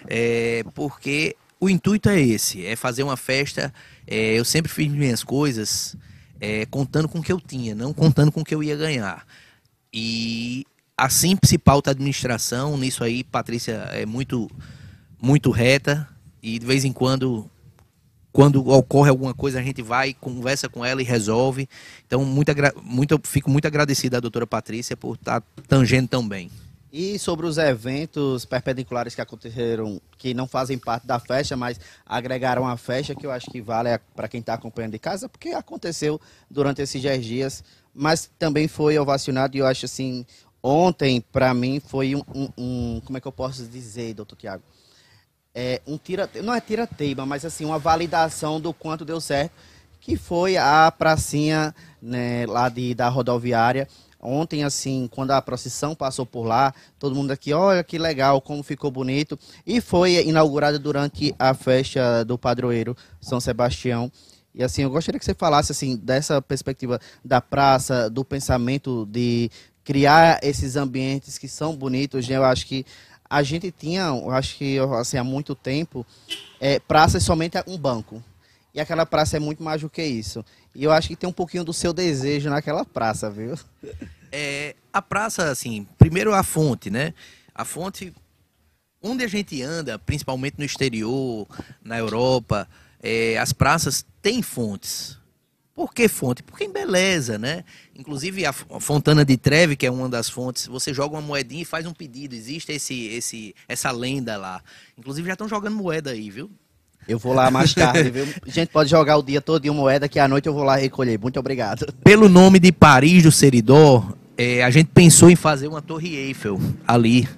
é, porque o intuito é esse, é fazer uma festa. É, eu sempre fiz minhas coisas é, contando com o que eu tinha, não contando com o que eu ia ganhar. E assim se pauta a administração, nisso aí Patrícia é muito, muito reta e de vez em quando quando ocorre alguma coisa, a gente vai, conversa com ela e resolve. Então, muito, muito, fico muito agradecido à doutora Patrícia por estar tá tangendo tão bem. E sobre os eventos perpendiculares que aconteceram, que não fazem parte da festa, mas agregaram a festa, que eu acho que vale para quem está acompanhando de casa, porque aconteceu durante esses 10 dias, mas também foi ovacionado, e eu acho assim, ontem, para mim, foi um, um, um, Como é que eu posso dizer, doutor Tiago? é, um tira, não é tira-teiba, mas assim, uma validação do quanto deu certo, que foi a pracinha né, lá de, da rodoviária. Ontem, assim, quando a procissão passou por lá, todo mundo aqui, olha que legal, como ficou bonito. E foi inaugurada durante a festa do padroeiro São Sebastião. E assim, eu gostaria que você falasse assim dessa perspectiva da praça, do pensamento de criar esses ambientes que são bonitos. Né? Eu acho que a gente tinha, eu acho que assim, há muito tempo, é, praça é somente um banco. E aquela praça é muito mais do que isso. E eu acho que tem um pouquinho do seu desejo naquela praça, viu? É, a praça, assim, primeiro a fonte, né? A fonte, onde a gente anda, principalmente no exterior, na Europa, é, as praças têm fontes. Por que fonte? Porque embeleza, né? Inclusive a Fontana de Treve, que é uma das fontes, você joga uma moedinha e faz um pedido. Existe esse, esse, essa lenda lá. Inclusive já estão jogando moeda aí, viu? Eu vou lá mais tarde, viu? A gente pode jogar o dia todo de moeda que à noite eu vou lá recolher. Muito obrigado. Pelo nome de Paris do Seridó, é, a gente pensou em fazer uma torre Eiffel ali,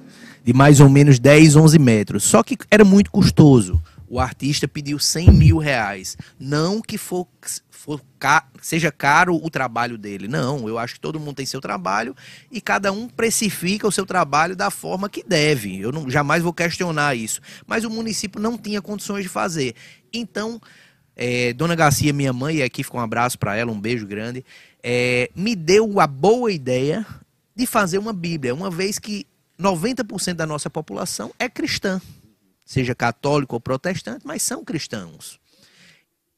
de mais ou menos 10, 11 metros. Só que era muito custoso. O artista pediu 100 mil reais. Não que for for ca seja caro o trabalho dele. Não, eu acho que todo mundo tem seu trabalho e cada um precifica o seu trabalho da forma que deve. Eu não, jamais vou questionar isso. Mas o município não tinha condições de fazer. Então, é, Dona Garcia, minha mãe, e aqui fica um abraço para ela, um beijo grande, é, me deu a boa ideia de fazer uma Bíblia, uma vez que 90% da nossa população é cristã, seja católico ou protestante, mas são cristãos.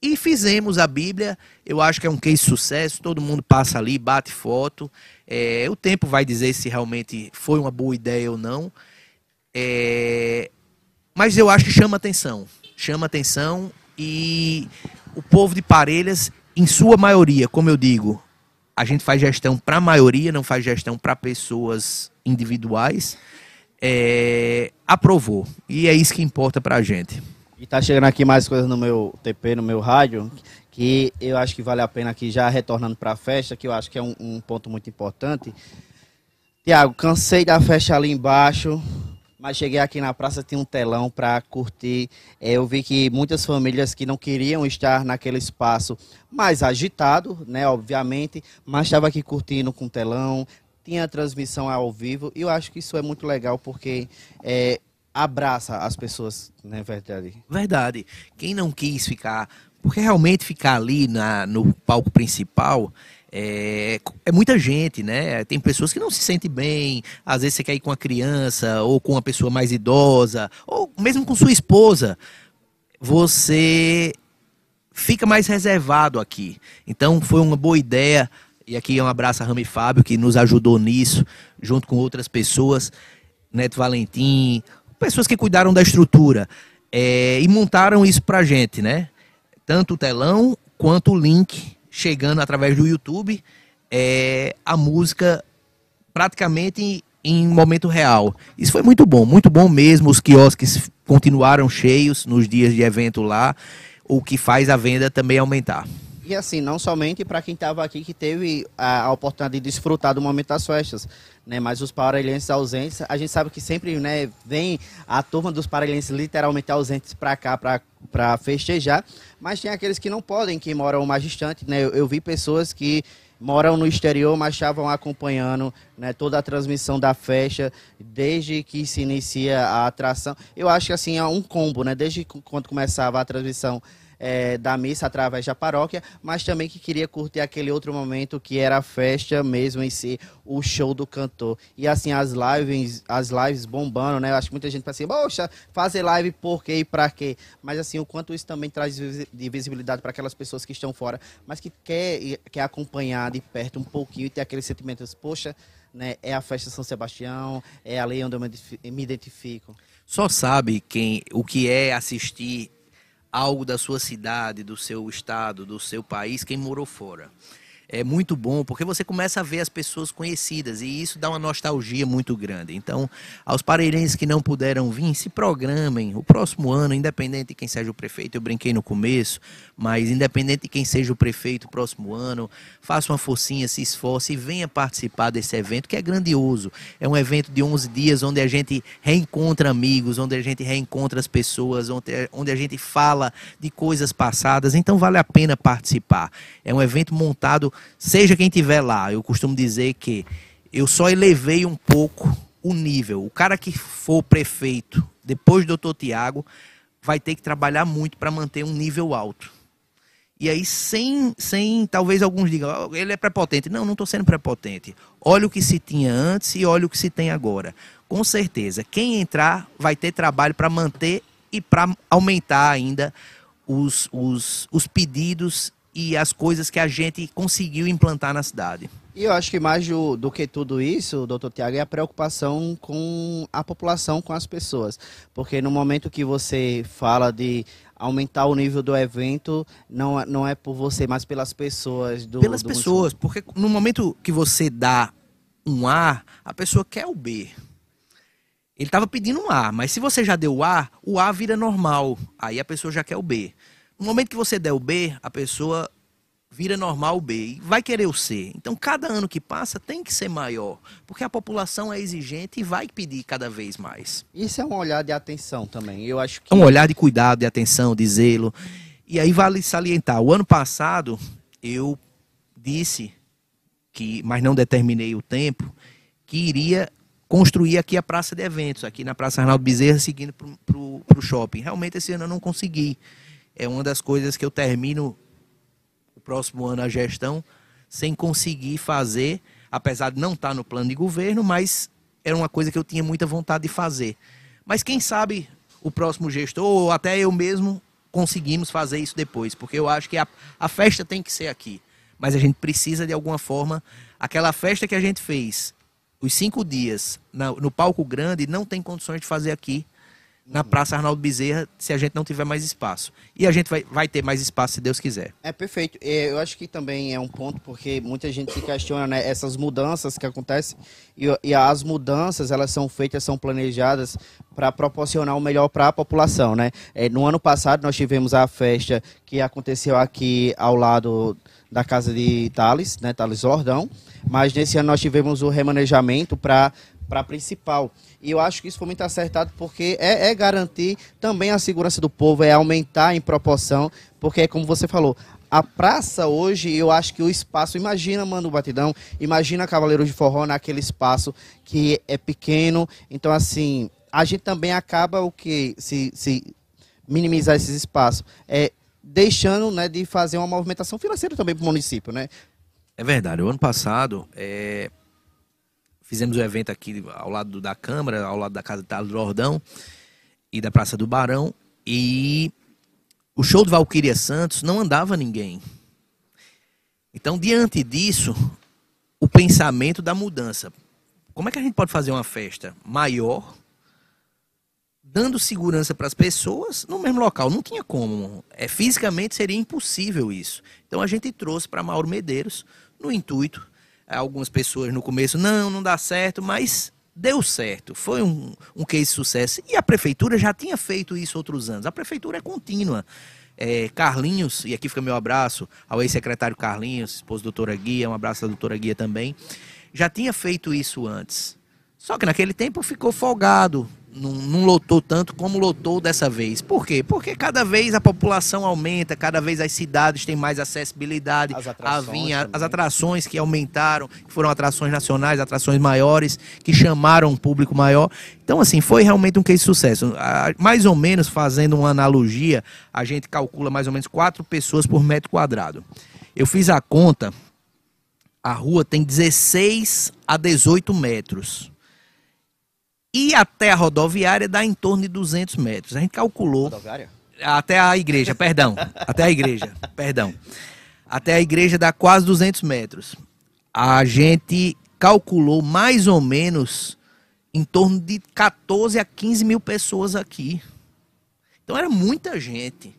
E fizemos a Bíblia, eu acho que é um case sucesso, todo mundo passa ali, bate foto. É, o tempo vai dizer se realmente foi uma boa ideia ou não. É, mas eu acho que chama atenção. Chama atenção e o povo de Parelhas, em sua maioria, como eu digo, a gente faz gestão para a maioria, não faz gestão para pessoas individuais. É, aprovou. E é isso que importa para a gente. E tá chegando aqui mais coisas no meu TP, no meu rádio, que eu acho que vale a pena aqui, já retornando para a festa, que eu acho que é um, um ponto muito importante. Tiago, cansei da festa ali embaixo, mas cheguei aqui na praça, tinha um telão para curtir. É, eu vi que muitas famílias que não queriam estar naquele espaço mais agitado, né, obviamente, mas estava aqui curtindo com telão, tinha transmissão ao vivo, e eu acho que isso é muito legal, porque é, abraça as pessoas, não é verdade? Verdade. Quem não quis ficar, porque realmente ficar ali na, no palco principal é, é, muita gente, né? Tem pessoas que não se sentem bem, às vezes você quer ir com a criança, ou com uma pessoa mais idosa, ou mesmo com sua esposa. Você fica mais reservado aqui. Então foi uma boa ideia. E aqui um abraço a Rami Fábio, que nos ajudou nisso, junto com outras pessoas. Neto Valentim, pessoas que cuidaram da estrutura é, e montaram isso pra gente, né? Tanto o telão quanto o link chegando através do YouTube, é, a música praticamente em, momento real. Isso foi muito bom, muito bom mesmo. Os quiosques continuaram cheios nos dias de evento lá, o que faz a venda também aumentar. E assim, não somente para quem estava aqui que teve a, a, oportunidade de desfrutar do momento das festas, né? Mas os parelhenses ausentes, a gente sabe que sempre, né, vem a turma dos parelhenses literalmente ausentes para cá para festejar, mas tem aqueles que não podem, que moram mais distante, né? Eu, eu vi pessoas que moram no exterior, mas estavam acompanhando né, toda a transmissão da festa, desde que se inicia a atração. Eu acho que assim é um combo, né? Desde quando começava a transmissão é, da missa através da paróquia, mas também que queria curtir aquele outro momento que era a festa mesmo em si, o show do cantor. E assim, as lives, as lives bombando, né? Eu acho que muita gente pensa assim, poxa, fazer live por quê e pra quê? Mas assim, o quanto isso também traz de visibilidade para aquelas pessoas que estão fora, mas que quer, quer acompanhar de perto um pouquinho e ter aqueles sentimentos, poxa, né, é a festa São Sebastião, é ali onde eu me identifico. Só sabe quem o que é assistir algo da sua cidade, do seu estado, do seu país, quem morou fora é muito bom, porque você começa a ver as pessoas conhecidas e isso dá uma nostalgia muito grande. Então, aos parelhenses que não puderam vir, se programem. O próximo ano, independente de quem seja o prefeito, eu brinquei no começo, mas independente de quem seja o prefeito o próximo ano, faça uma forcinha, se esforce e venha participar desse evento que é grandioso. É um evento de 11 dias onde a gente reencontra amigos, onde a gente reencontra as pessoas, onde, onde a gente fala de coisas passadas. Então, vale a pena participar. É um evento montado seja quem tiver lá, eu costumo dizer que eu só elevei um pouco o nível. O cara que for prefeito depois do doutor Tiago vai ter que trabalhar muito para manter um nível alto. E aí, sem, sem talvez alguns digam, oh, ele é prepotente. Não, não estou sendo prepotente. Olha o que se tinha antes e olha o que se tem agora. Com certeza, quem entrar vai ter trabalho para manter e para aumentar ainda os, os, os pedidos e as coisas que a gente conseguiu implantar na cidade. E eu acho que mais do, do, que tudo isso, doutor Tiago, é a preocupação com a população, com as pessoas. Porque no momento que você fala de aumentar o nível do evento, não, é, não é por você, mas pelas pessoas. Do, pelas do pessoas, porque no momento que você dá um A, a pessoa quer o B. Ele estava pedindo um A, mas se você já deu o A, o A vira normal. Aí a pessoa já quer o B. No momento que você der o B, a pessoa vira normal o B e vai querer o C. Então, cada ano que passa tem que ser maior, porque a população é exigente e vai pedir cada vez mais. Isso é um olhar de atenção também. Eu acho que é um olhar de cuidado, de atenção, de zelo. E aí vale salientar, o ano passado eu disse que, mas não determinei o tempo, que iria construir aqui a praça de eventos, aqui na Praça Arnaldo Bezerra, seguindo para o shopping. Realmente esse ano eu não consegui é uma das coisas que eu termino o próximo ano a gestão sem conseguir fazer, apesar de não estar no plano de governo, mas era uma coisa que eu tinha muita vontade de fazer. Mas quem sabe o próximo gestor, ou até eu mesmo, conseguimos fazer isso depois, porque eu acho que a, a festa tem que ser aqui. Mas a gente precisa, de alguma forma, aquela festa que a gente fez, os cinco dias, na, no palco grande, não tem condições de fazer aqui na Praça Arnaldo Bezerra se a gente não tiver mais espaço. E a gente vai, vai ter mais espaço se Deus quiser. É perfeito. Eu acho que também é um ponto porque muita gente se questiona né, essas mudanças que acontecem e, e as mudanças elas são feitas, são planejadas para proporcionar o melhor para a população, né? É, no ano passado nós tivemos a festa que aconteceu aqui ao lado da casa de Thales, né, Thales Lordão, mas nesse ano nós tivemos o remanejamento para para a principal. E eu acho que isso foi muito acertado porque é, é, garantir também a segurança do povo, é aumentar em proporção, porque é como você falou, a praça hoje, eu acho que o espaço, imagina Mano Batidão, imagina Cavaleiro de Forró naquele espaço que é pequeno, então assim, a gente também acaba o que se, se minimizar esses espaços, é deixando né, de fazer uma movimentação financeira também para o município, né? É verdade. O ano passado, é, Fizemos o um evento aqui ao lado da Câmara, ao lado da Casa de Talo do Jordão e da Praça do Barão. E o show do Valquíria Santos não andava ninguém. Então, diante disso, o pensamento da mudança. Como é que a gente pode fazer uma festa maior, dando segurança para as pessoas no mesmo local? Não tinha como. É, fisicamente seria impossível isso. Então, a gente trouxe para Mauro Medeiros no intuito algumas pessoas no começo, não, não dá certo, mas deu certo. Foi um, um case de sucesso. E a prefeitura já tinha feito isso outros anos. A prefeitura é contínua. É, Carlinhos, e aqui fica meu abraço ao ex-secretário Carlinhos, esposo da doutora Guia, um abraço da doutora Guia também, já tinha feito isso antes. Só que naquele tempo ficou folgado, não, não, lotou tanto como lotou dessa vez. Por quê? Porque cada vez a população aumenta, cada vez as cidades têm mais acessibilidade. As atrações, vinha, as atrações que aumentaram, que foram atrações nacionais, atrações maiores, que chamaram um público maior. Então, assim, foi realmente um case de sucesso. Mais ou menos, fazendo uma analogia, a gente calcula mais ou menos quatro pessoas por metro quadrado. Eu fiz a conta, a rua tem 16 a 18 metros e até a rodoviária dá em torno de 200 metros. A gente calculou. Rodoviária? Até a igreja, perdão. Até a igreja, perdão. Até a igreja dá quase 200 metros. A gente calculou mais ou menos em torno de 14 a 15 mil pessoas aqui. Então era muita gente.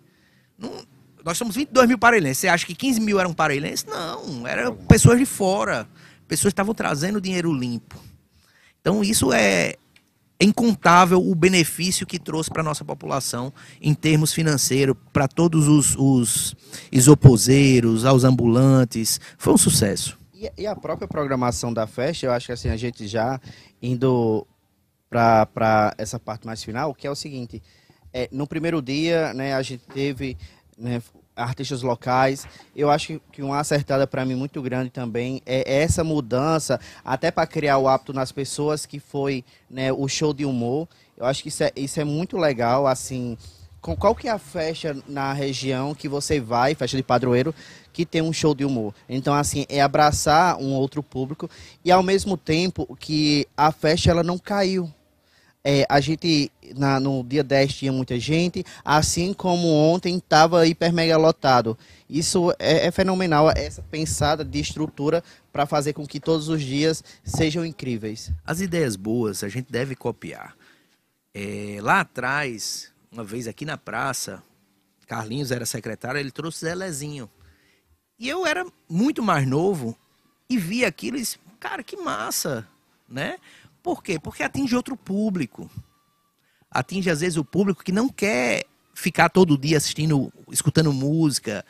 Não, nós somos 22 mil parelhenses. Você acha que 15 mil eram parelhenses? Não, eram pessoas de fora. Pessoas estavam trazendo dinheiro limpo. Então isso é, é incontável o benefício que trouxe para a nossa população em termos financeiros, para todos os, os isoposeiros, aos ambulantes. Foi um sucesso. E, e, a própria programação da festa, eu acho que assim, a gente já indo para essa parte mais final, que é o seguinte, é, no primeiro dia, né, a gente teve né, artistas locais. Eu acho que uma acertada para mim muito grande também é essa mudança, até para criar o hábito nas pessoas, que foi né, o show de humor. Eu acho que isso é, isso é muito legal, assim, com qual que é a festa na região que você vai, festa de padroeiro, que tem um show de humor. Então, assim, é abraçar um outro público e ao mesmo tempo que a festa ela não caiu. É, a gente, na, no dia 10 tinha muita gente, assim como ontem estava hiper mega lotado. Isso é, é fenomenal, essa pensada de estrutura para fazer com que todos os dias sejam incríveis. As ideias boas a gente deve copiar. É, lá atrás, uma vez aqui na praça, Carlinhos era secretário, ele trouxe Zelezinho. E eu era muito mais novo e vi aquilo e disse, cara, que massa, né? Por quê? Porque atinge outro público. Atinge, às vezes, o público que não quer ficar todo dia assistindo, escutando música.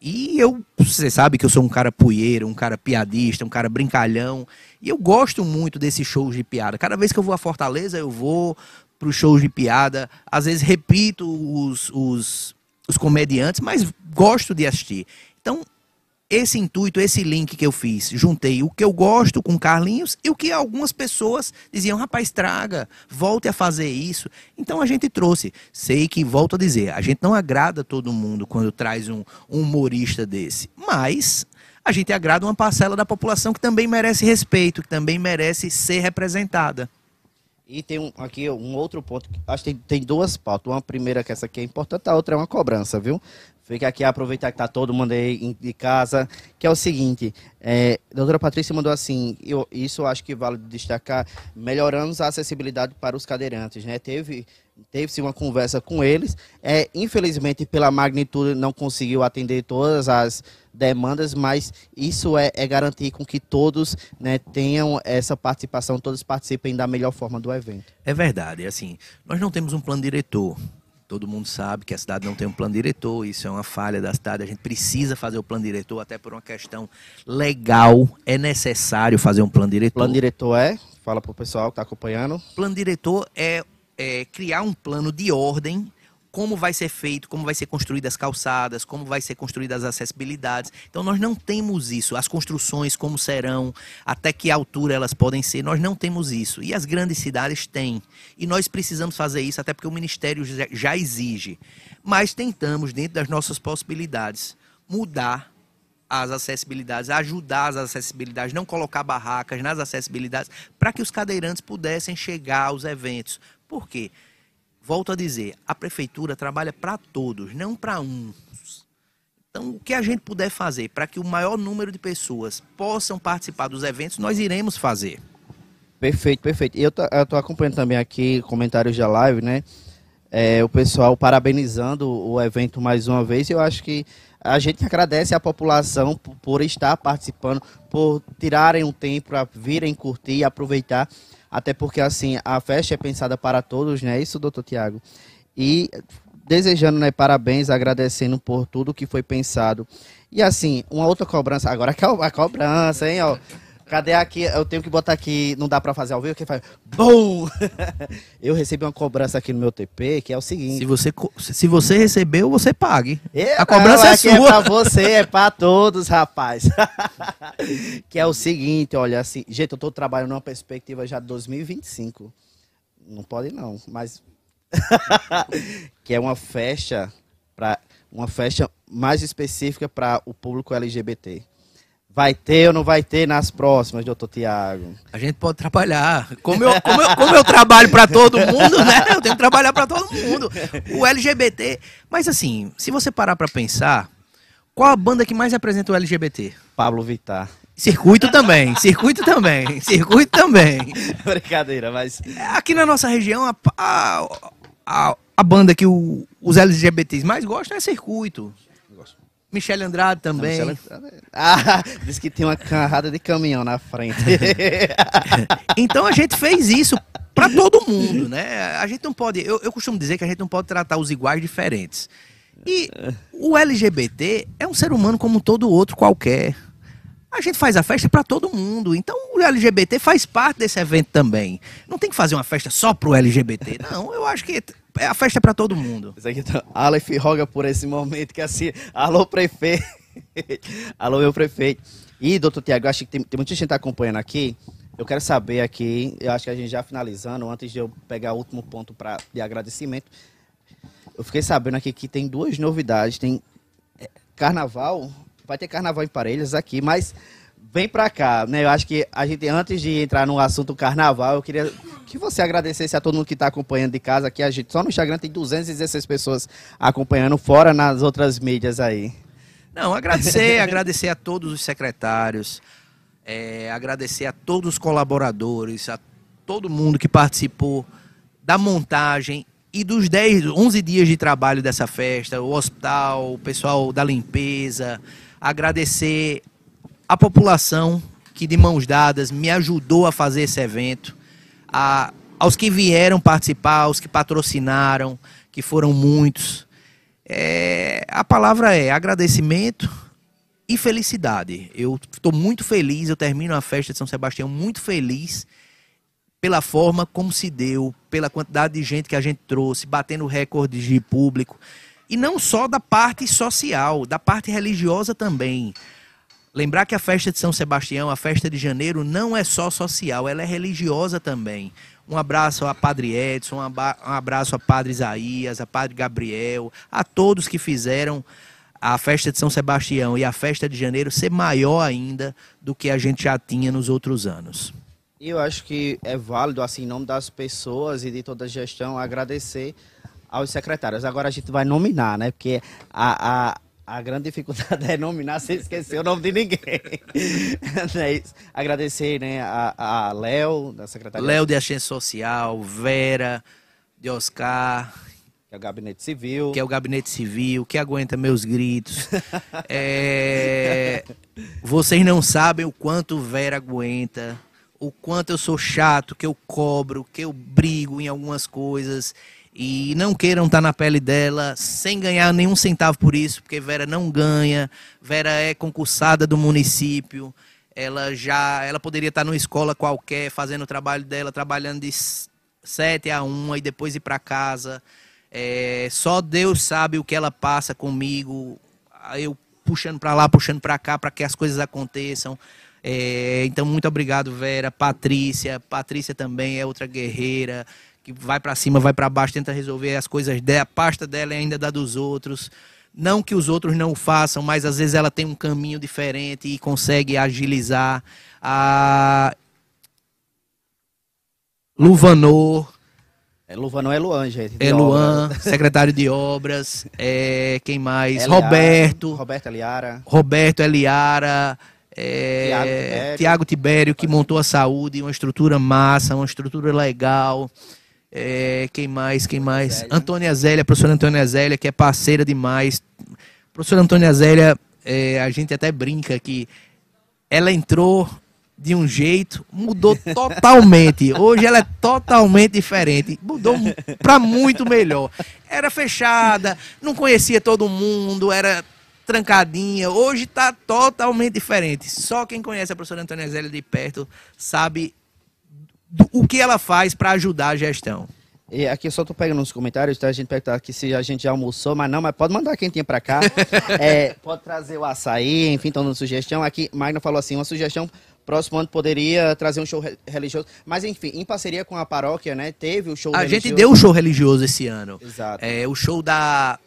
E eu, você sabe que eu sou um cara puieiro, um cara piadista, um cara brincalhão. E eu gosto muito desses shows de piada. Cada vez que eu vou a Fortaleza, eu vou para os shows de piada. Às vezes repito os, os, os comediantes, mas gosto de assistir. Então, esse intuito, esse link que eu fiz, juntei o que eu gosto com Carlinhos e o que algumas pessoas diziam, rapaz, traga, volte a fazer isso. Então a gente trouxe. Sei que, volto a dizer, a gente não agrada todo mundo quando traz um, um humorista desse, mas a gente agrada uma parcela da população que também merece respeito, que também merece ser representada. E tem um, aqui um outro ponto, acho que tem, tem duas pautas. Uma primeira que essa aqui é importante, a outra é uma cobrança, viu? Fica aqui aproveitar que tá todo mundo aí de casa, que é o seguinte, é, a doutora Patrícia mandou assim, eu, isso eu acho que vale destacar, melhorando a acessibilidade para os cadeirantes, né? Teve teve-se uma conversa com eles, é, infelizmente pela magnitude não conseguiu atender todas as demandas, mas isso é, é garantir com que todos né, tenham essa participação, todos participem da melhor forma do evento. É verdade, assim, nós não temos um plano diretor, Todo mundo sabe que a cidade não tem um plano diretor, isso é uma falha da cidade. A gente precisa fazer o plano diretor, até por uma questão legal. É necessário fazer um plano diretor. Plano diretor é? Fala para o pessoal que está acompanhando. Plano diretor é, é criar um plano de ordem como vai ser feito, como vai ser construídas as calçadas, como vai ser construídas as acessibilidades. Então nós não temos isso, as construções como serão, até que altura elas podem ser, nós não temos isso. E as grandes cidades têm. E nós precisamos fazer isso até porque o ministério já exige. Mas tentamos dentro das nossas possibilidades mudar as acessibilidades, ajudar as acessibilidades, não colocar barracas nas acessibilidades, para que os cadeirantes pudessem chegar aos eventos. Por quê? Volto a dizer, a prefeitura trabalha para todos, não para uns. Então, o que a gente puder fazer para que o maior número de pessoas possam participar dos eventos, nós iremos fazer. Perfeito, perfeito. Eu estou acompanhando também aqui comentários da live, né? É, o pessoal parabenizando o evento mais uma vez. Eu acho que a gente agradece à população por, por estar participando, por tirarem um tempo para virem curtir e aproveitar até porque, assim, a festa é pensada para todos, né? Isso, doutor Tiago. E desejando, né, parabéns, agradecendo por tudo que foi pensado. E, assim, uma outra cobrança, agora é a cobrança, hein, ó. Cadê aqui? Eu tenho que botar aqui, não dá para fazer ao vivo, que faz BUM! eu recebi uma cobrança aqui no meu TP, que é o seguinte. Se você, se você recebeu, você pague. a cobrança não, é sua. é pra você, é pra todos, rapaz. que é o seguinte, olha, assim, gente, eu tô trabalhando numa perspectiva já de 2025. Não pode não, mas que é uma festa para uma festa mais específica para o público LGBT. Vai ter ou não vai ter nas próximas, doutor Tiago? A gente pode trabalhar. Como eu, como eu, como eu trabalho para todo mundo, né? Eu tenho que trabalhar para todo mundo. O LGBT. Mas assim, se você parar para pensar, qual a banda que mais representa o LGBT? Pablo Vittar. Circuito também, circuito também, circuito também. Brincadeira, mas. Aqui na nossa região, a, a, a, a banda que o, os LGBTs mais gostam é circuito. Michele Andrade também. Michele... Ah, diz que tem uma carrada de caminhão na frente. então a gente fez isso para todo mundo, né? A gente não pode. Eu, eu costumo dizer que a gente não pode tratar os iguais diferentes. E o LGBT é um ser humano como todo outro qualquer. A gente faz a festa para todo mundo. Então o LGBT faz parte desse evento também. Não tem que fazer uma festa só pro LGBT. Não, eu acho que é a festa para todo mundo. Isso aqui tá, Aleph roga por esse momento que assim, alô prefeito. alô meu prefeito. E doutor Tiago, acho que tem, tem muita gente tá acompanhando aqui. Eu quero saber aqui, eu acho que a gente já finalizando, antes de eu pegar o último ponto pra, de agradecimento, eu fiquei sabendo aqui que tem duas novidades. Tem é, carnaval, vai ter carnaval em Parelhas aqui, mas vem pra cá, né? Eu acho que a gente, antes de entrar no assunto carnaval, eu queria que você agradecesse a todo mundo que está acompanhando de casa aqui. A gente, só no Instagram tem 216 pessoas acompanhando, fora nas outras mídias aí. Não, agradecer, agradecer a todos os secretários, é, agradecer a todos os colaboradores, a todo mundo que participou da montagem e dos 10, 11 dias de trabalho dessa festa, o hospital, o pessoal da limpeza, agradecer a população que de mãos dadas me ajudou a fazer esse evento, a, aos que vieram participar, aos que patrocinaram, que foram muitos. É, a palavra é agradecimento e felicidade. Eu estou muito feliz, eu termino a festa de São Sebastião muito feliz pela forma como se deu, pela quantidade de gente que a gente trouxe, batendo recordes de público. E não só da parte social, da parte religiosa também. Lembrar que a festa de São Sebastião, a festa de janeiro, não é só social, ela é religiosa também. Um abraço a Padre Edson, um abraço a Padre Isaías, a Padre Gabriel, a todos que fizeram a festa de São Sebastião e a festa de janeiro ser maior ainda do que a gente já tinha nos outros anos. Eu acho que é válido, assim, em nome das pessoas e de toda a gestão, agradecer aos secretários. Agora a gente vai nominar, né? Porque a, a a grande dificuldade é nominar sem esquecer o nome de ninguém. é Agradecer né, a, a Léo, da Secretaria. Léo de Assistência Social, Vera, de Oscar. Que é o Gabinete Civil. Que é o Gabinete Civil, que aguenta meus gritos. é... Vocês não sabem o quanto Vera aguenta, o quanto eu sou chato, que eu cobro, que eu brigo em algumas coisas e não queiram estar na pele dela sem ganhar nenhum centavo por isso, porque Vera não ganha, Vera é concursada do município, ela já, ela poderia estar numa escola qualquer, fazendo o trabalho dela, trabalhando de 7 a 1 e depois ir para casa. É, só Deus sabe o que ela passa comigo, eu puxando para lá, puxando para cá, para que as coisas aconteçam. É, então, muito obrigado, Vera. Patrícia, Patrícia também é outra guerreira que vai para cima, vai para baixo, tenta resolver as coisas dela, a pasta dela é ainda da dos outros. Não que os outros não o façam, mas às vezes ela tem um caminho diferente e consegue agilizar. A Luvanor. É, Luvanor é Luan, gente. É Luan, secretário de obras. É, quem mais? Eliara, Roberto. Roberto Eliara. Roberto Eliara. É, Tiago Tibério, que montou a saúde, uma estrutura massa, uma estrutura legal. É, quem mais? Quem mais? Zélia. Antônia Zélia, professora Antônia Zélia, que é parceira demais. Professora Antônia Zélia, é, a gente até brinca que ela entrou de um jeito, mudou totalmente. Hoje ela é totalmente diferente. Mudou para muito melhor. Era fechada, não conhecia todo mundo, era trancadinha. Hoje está totalmente diferente. Só quem conhece a professora Antônia Zélia de perto sabe do, o que ela faz para ajudar a gestão. E aqui eu só tô pegando nos comentários, tá? A gente perguntar aqui se a gente já almoçou, mas não, mas pode mandar quem tinha para cá. é, pode trazer o açaí, enfim, estão dando sugestão. Aqui, Magna falou assim, uma sugestão próximo ano poderia trazer um show religioso. Mas enfim, em parceria com a paróquia, né? Teve o show a religioso. A gente deu um show religioso esse ano. Exato. É, o show da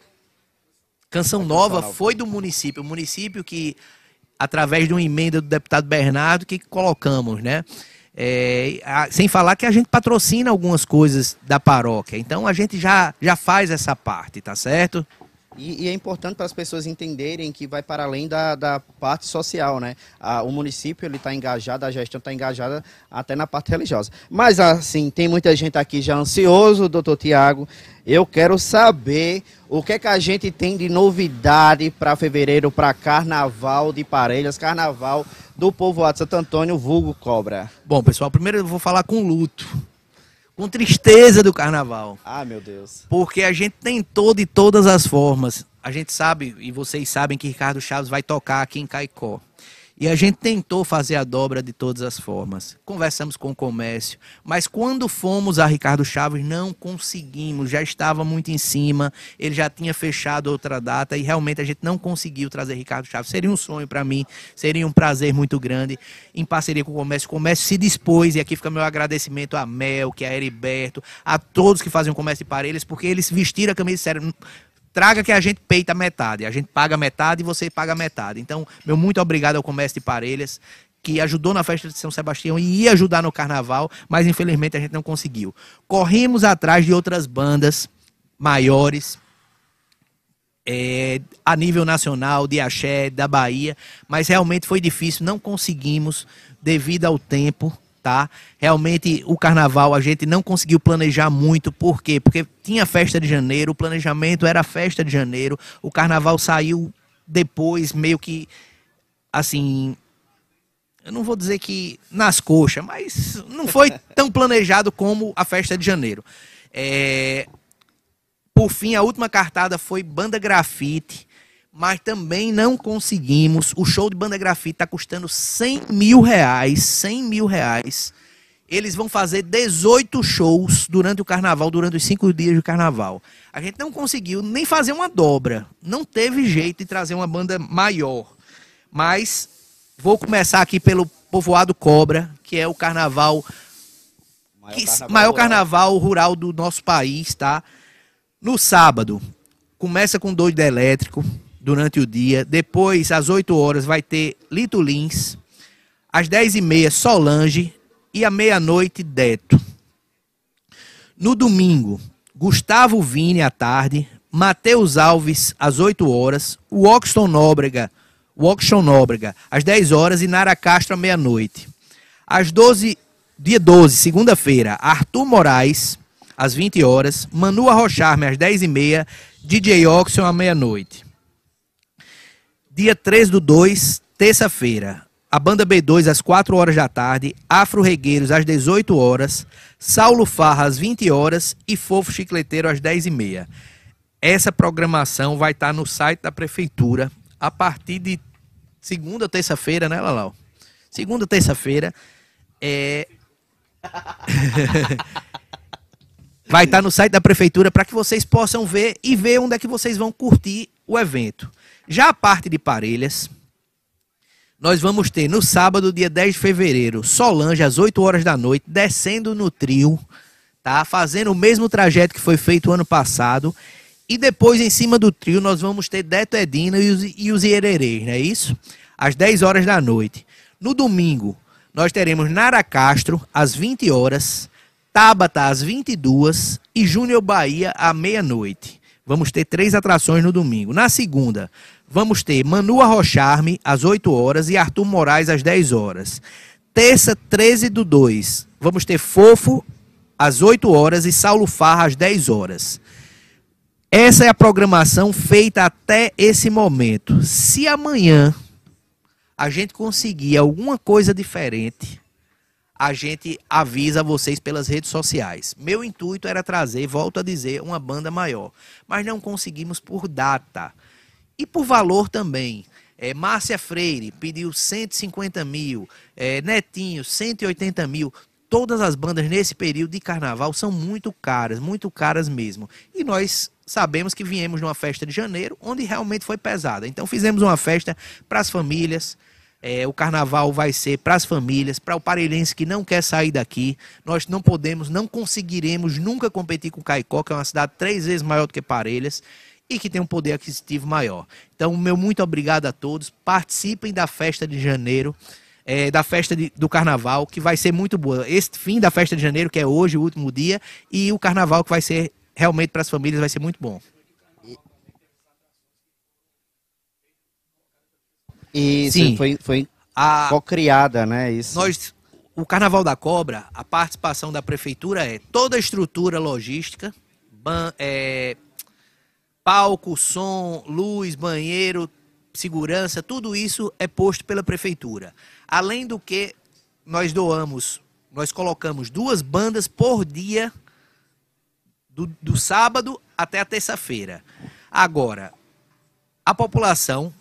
Canção Nova foi do município. O município que, através de uma emenda do deputado Bernardo, que colocamos, né? É, a, sem falar que a gente patrocina algumas coisas da paróquia. Então a gente já, já faz essa parte, tá certo? E, e, é importante para as pessoas entenderem que vai para além da, da parte social, né? A, o município ele está engajado, a gestão está engajada até na parte religiosa. Mas assim, tem muita gente aqui já ansioso, doutor Tiago. Eu quero saber o que é que a gente tem de novidade para fevereiro, para Carnaval de Parelhas, Carnaval do povoado Santo Antônio, vulgo Cobra. Bom, pessoal, primeiro eu vou falar com luto com tristeza do carnaval. Ah, meu Deus. Porque a gente tentou de todas as formas. A gente sabe, e vocês sabem, que Ricardo Chaves vai tocar aqui em Caicó. E a gente tentou fazer a dobra de todas as formas. Conversamos com o comércio, mas quando fomos a Ricardo Chaves não conseguimos, já estava muito em cima, ele já tinha fechado outra data e realmente a gente não conseguiu trazer Ricardo Chaves. Seria um sonho para mim, seria um prazer muito grande em parceria com o comércio. O comércio se dispôs e aqui fica meu agradecimento a Mel, que é a Heriberto, a todos que fazem o comércio de Parelhas, porque eles vestiram a camisa séria traga que a gente peita metade. A gente paga metade e você paga metade. Então, meu muito obrigado ao Comércio de Parelhas, que ajudou na festa de São Sebastião e ia ajudar no carnaval, mas infelizmente a gente não conseguiu. Corrimos atrás de outras bandas maiores, é, a nível nacional, de axé, da Bahia, mas realmente foi difícil, não conseguimos devido ao tempo tá? Realmente o carnaval a gente não conseguiu planejar muito, por quê? Porque tinha festa de janeiro, o planejamento era festa de janeiro, o carnaval saiu depois meio que assim, eu não vou dizer que nas coxas, mas não foi tão planejado como a festa de janeiro. É... Por fim, a última cartada foi Banda Grafite mas também não conseguimos. O show de banda grafite está custando 100 mil reais. 100 mil reais. Eles vão fazer 18 shows durante o carnaval, durante os cinco dias de carnaval. A gente não conseguiu nem fazer uma dobra. Não teve jeito de trazer uma banda maior. Mas vou começar aqui pelo Povoado Cobra, que é o carnaval maior, que, carnaval, maior carnaval rural do nosso país, tá? No sábado, começa com doido elétrico, durante o dia. Depois, às 8 horas, vai ter Lito Lins. Às 10h30, Solange. E à meia-noite, Deto. No domingo, Gustavo Vini à tarde. Matheus Alves às 8 horas. Woxton Nóbrega. Woxton Nóbrega às 10 horas. E Nara Castro à meia-noite. Às 12 dia 12, segunda-feira, Arthur Moraes, às 20 horas, Manu Arrocharme, às 10h30, DJ Oxon, à meia-noite. Dia 3 do 2, terça-feira. A banda B2 às 4 horas da tarde, Afro Regueiros às 18 horas, Saulo Farra às 20 horas e Fofo Chicleteiro às 10 e meia. Essa programação vai estar no site da prefeitura a partir de segunda, terça-feira, né, Lalau? Segunda, terça-feira. É... vai estar no site da prefeitura para que vocês possam ver e ver onde é que vocês vão curtir o evento. Já a parte de Parelhas, nós vamos ter no sábado, dia 10 de fevereiro, Solange, às 8 horas da noite, descendo no trio, tá? Fazendo o mesmo trajeto que foi feito ano passado. E depois, em cima do trio, nós vamos ter Deto Edina e os, e os Iererês, não é isso? Às 10 horas da noite. No domingo, nós teremos Nara Castro, às 20 horas, Tabata, às 22 e Júnior Bahia, à meia-noite. Vamos ter três atrações no domingo. Na segunda, vamos ter Manu Arrocharme às 8 horas e Arthur Moraes às 10 horas. Terça, 13 do 2, vamos ter Fofo às 8 horas e Saulo Farra às 10 horas. Essa é a programação feita até esse momento. Se amanhã a gente conseguir alguma coisa diferente, a gente avisa vocês pelas redes sociais. Meu intuito era trazer, volto a dizer, uma banda maior. Mas não conseguimos por data. E por valor também. É, Márcia Freire pediu 150 mil, é, Netinho 180 mil. Todas as bandas nesse período de carnaval são muito caras, muito caras mesmo. E nós sabemos que viemos numa festa de janeiro, onde realmente foi pesada. Então fizemos uma festa para as famílias, é, o carnaval vai ser para as famílias, para o parelhense que não quer sair daqui. Nós não podemos, não conseguiremos nunca competir com Caicó, que é uma cidade três vezes maior do que Parelhas e que tem um poder aquisitivo maior. Então, meu muito obrigado a todos. Participem da festa de janeiro. É, da festa de, do carnaval, que vai ser muito boa. Este fim da festa de janeiro, que é hoje, o último dia, e o carnaval, que vai ser realmente para as famílias, vai ser muito bom. Sim. foi, foi A, co-criada, né? Isso. nós, o Carnaval da Cobra, a participação da prefeitura é toda a estrutura logística, ban- é, palco, som, luz, banheiro, segurança, tudo isso é posto pela prefeitura. Além do que nós doamos, nós colocamos duas bandas por dia do, do sábado até a terça-feira. Agora, a população,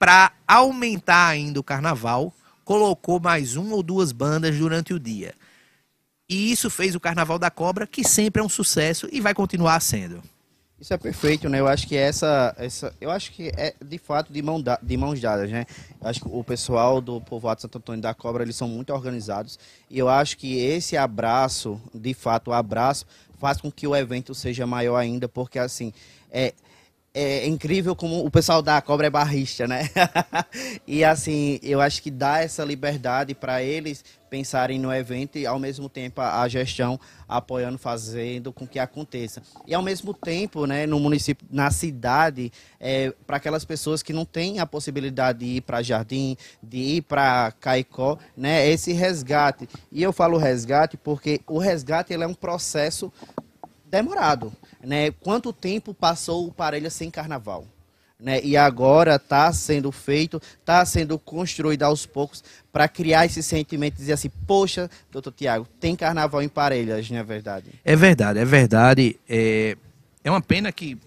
para aumentar ainda o carnaval, colocou mais uma ou duas bandas durante o dia. E isso fez o Carnaval da Cobra, que sempre é um sucesso e vai continuar sendo. Isso é perfeito, né? Eu acho que essa, essa eu acho que é de fato de, mão da- de mãos dadas, né? Eu acho que o pessoal do povoado Santo Antônio da Cobra, eles são muito organizados e eu acho que esse abraço, de fato, o abraço faz com que o evento seja maior ainda, porque assim, é é incrível como o pessoal da cobra é barrista, né? e assim, eu acho que dá essa liberdade para eles pensarem no evento e ao mesmo tempo a, gestão apoiando, fazendo com que aconteça. E ao mesmo tempo, né, no município, na cidade, é, para aquelas pessoas que não têm a possibilidade de ir para Jardim, de ir para Caicó, né, esse resgate. E eu falo resgate porque o resgate ele é um processo demorado, né? Quanto tempo passou o Parelha sem carnaval? Né? E agora está sendo feito, está sendo construído aos poucos para criar esse sentimento de dizer assim, poxa, doutor Tiago, tem carnaval em Parelhas, não é verdade? É verdade, é verdade. É, é uma pena que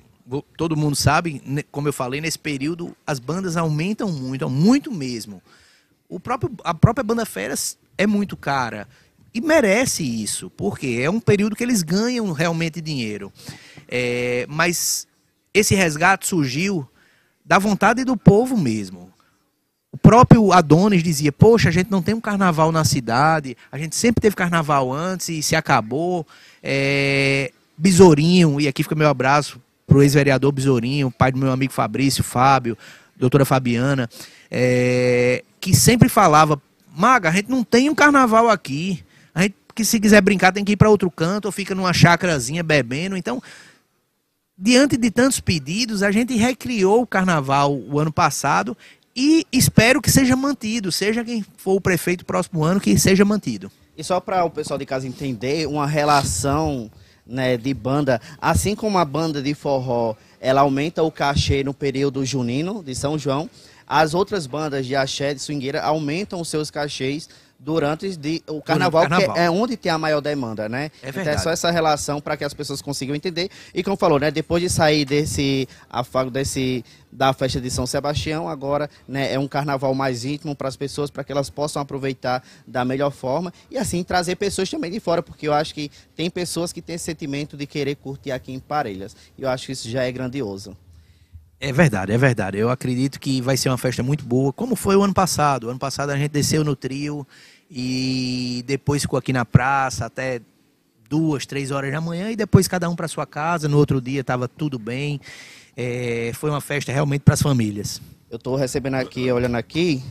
todo mundo sabe, como eu falei, nesse período as bandas aumentam muito, muito mesmo. O próprio, a própria banda Feras é muito cara e merece isso, porque é um período que eles ganham realmente dinheiro. É, mas esse resgate surgiu da vontade do povo mesmo. O próprio Adonis dizia: Poxa, a gente não tem um carnaval na cidade, a gente sempre teve carnaval antes e se acabou. É... Besourinho, e aqui fica meu abraço pro ex-vereador Besourinho, pai do meu amigo Fabrício, Fábio, doutora Fabiana, é, que sempre falava: Maga, a gente não tem um carnaval aqui. Que se quiser brincar, tem que ir para outro canto ou fica numa chácarazinha bebendo. Então, diante de tantos pedidos, a gente recriou o carnaval o ano passado e espero que seja mantido, seja quem for o prefeito próximo ano, que seja mantido. E só para o pessoal de casa entender, uma relação né, de banda, assim como a banda de forró, ela aumenta o cachê no período junino de São João, as outras bandas de axé, de swingueira, aumentam os seus cachês durante o carnaval, carnaval. que é onde tem a maior demanda, né? É então é verdade. só essa relação para que as pessoas consigam entender. E como falou, né, depois de sair desse afago desse da festa de São Sebastião, agora né, é um carnaval mais íntimo para as pessoas, para que elas possam aproveitar da melhor forma e assim trazer pessoas também de fora, porque eu acho que tem pessoas que têm esse sentimento de querer curtir aqui em Parelhas. E eu acho que isso já é grandioso. É verdade, é verdade. Eu acredito que vai ser uma festa muito boa, como foi o ano passado. O ano passado a gente desceu no trio e depois ficou aqui na praça até duas, três horas da manhã e depois cada um para sua casa. No outro dia estava tudo bem. É, foi uma festa realmente para as famílias. Eu estou recebendo aqui, olhando aqui,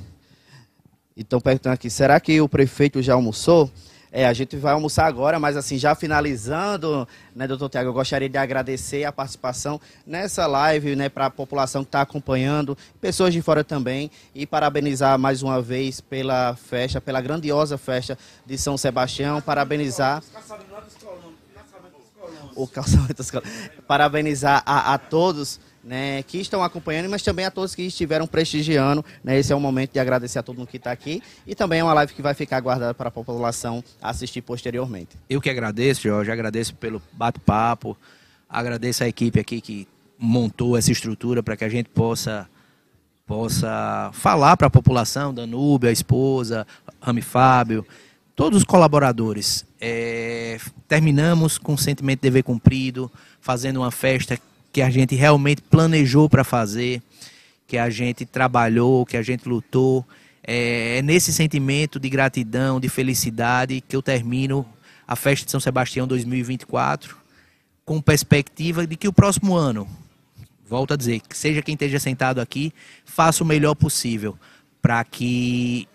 e estão perguntando aqui, será que o prefeito já almoçou? É, a gente vai almoçar agora, mas assim, já finalizando, né, doutor Tiago, eu gostaria de agradecer a participação nessa live, né, para a população que está acompanhando, pessoas de fora também, e parabenizar mais uma vez pela festa, pela grandiosa festa de São Sebastião, parabenizar o calçamento escolar. Parabenizar a, a todos né, que estão acompanhando, mas também a todos que estiveram prestigiando. Né, esse é o momento de agradecer a todo mundo que está aqui. E também é uma live que vai ficar guardada para a população assistir posteriormente. Eu que agradeço, Jorge, agradeço pelo bate-papo, agradeço a equipe aqui que montou essa estrutura para que a gente possa possa falar para a população, Danúbio, a esposa, Rami Fábio, todos os colaboradores. É, terminamos com o sentimento de dever cumprido, fazendo uma festa que a gente realmente planejou para fazer, que a gente trabalhou, que a gente lutou. É, é nesse sentimento de gratidão, de felicidade, que eu termino a festa de São Sebastião 2024, com perspectiva de que o próximo ano, volto a dizer, que seja quem esteja sentado aqui, faça o melhor possível para que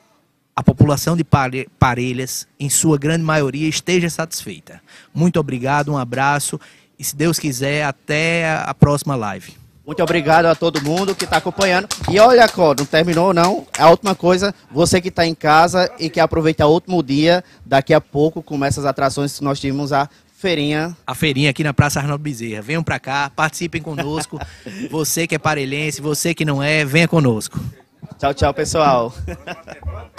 a população de Pare- Parelhas, em sua grande maioria, esteja satisfeita. Muito obrigado, um abraço e, se Deus quiser, até a próxima live. Muito obrigado a todo mundo que está acompanhando. E olha, não terminou não. A última coisa, você que está em casa e que aproveita o último dia, daqui a pouco começa as atrações que nós tivemos a feirinha. A feirinha aqui na Praça Arnaldo Bezerra. Venham para cá, participem conosco. você que é parelhense, você que não é, venha conosco. Tchau, tchau, pessoal.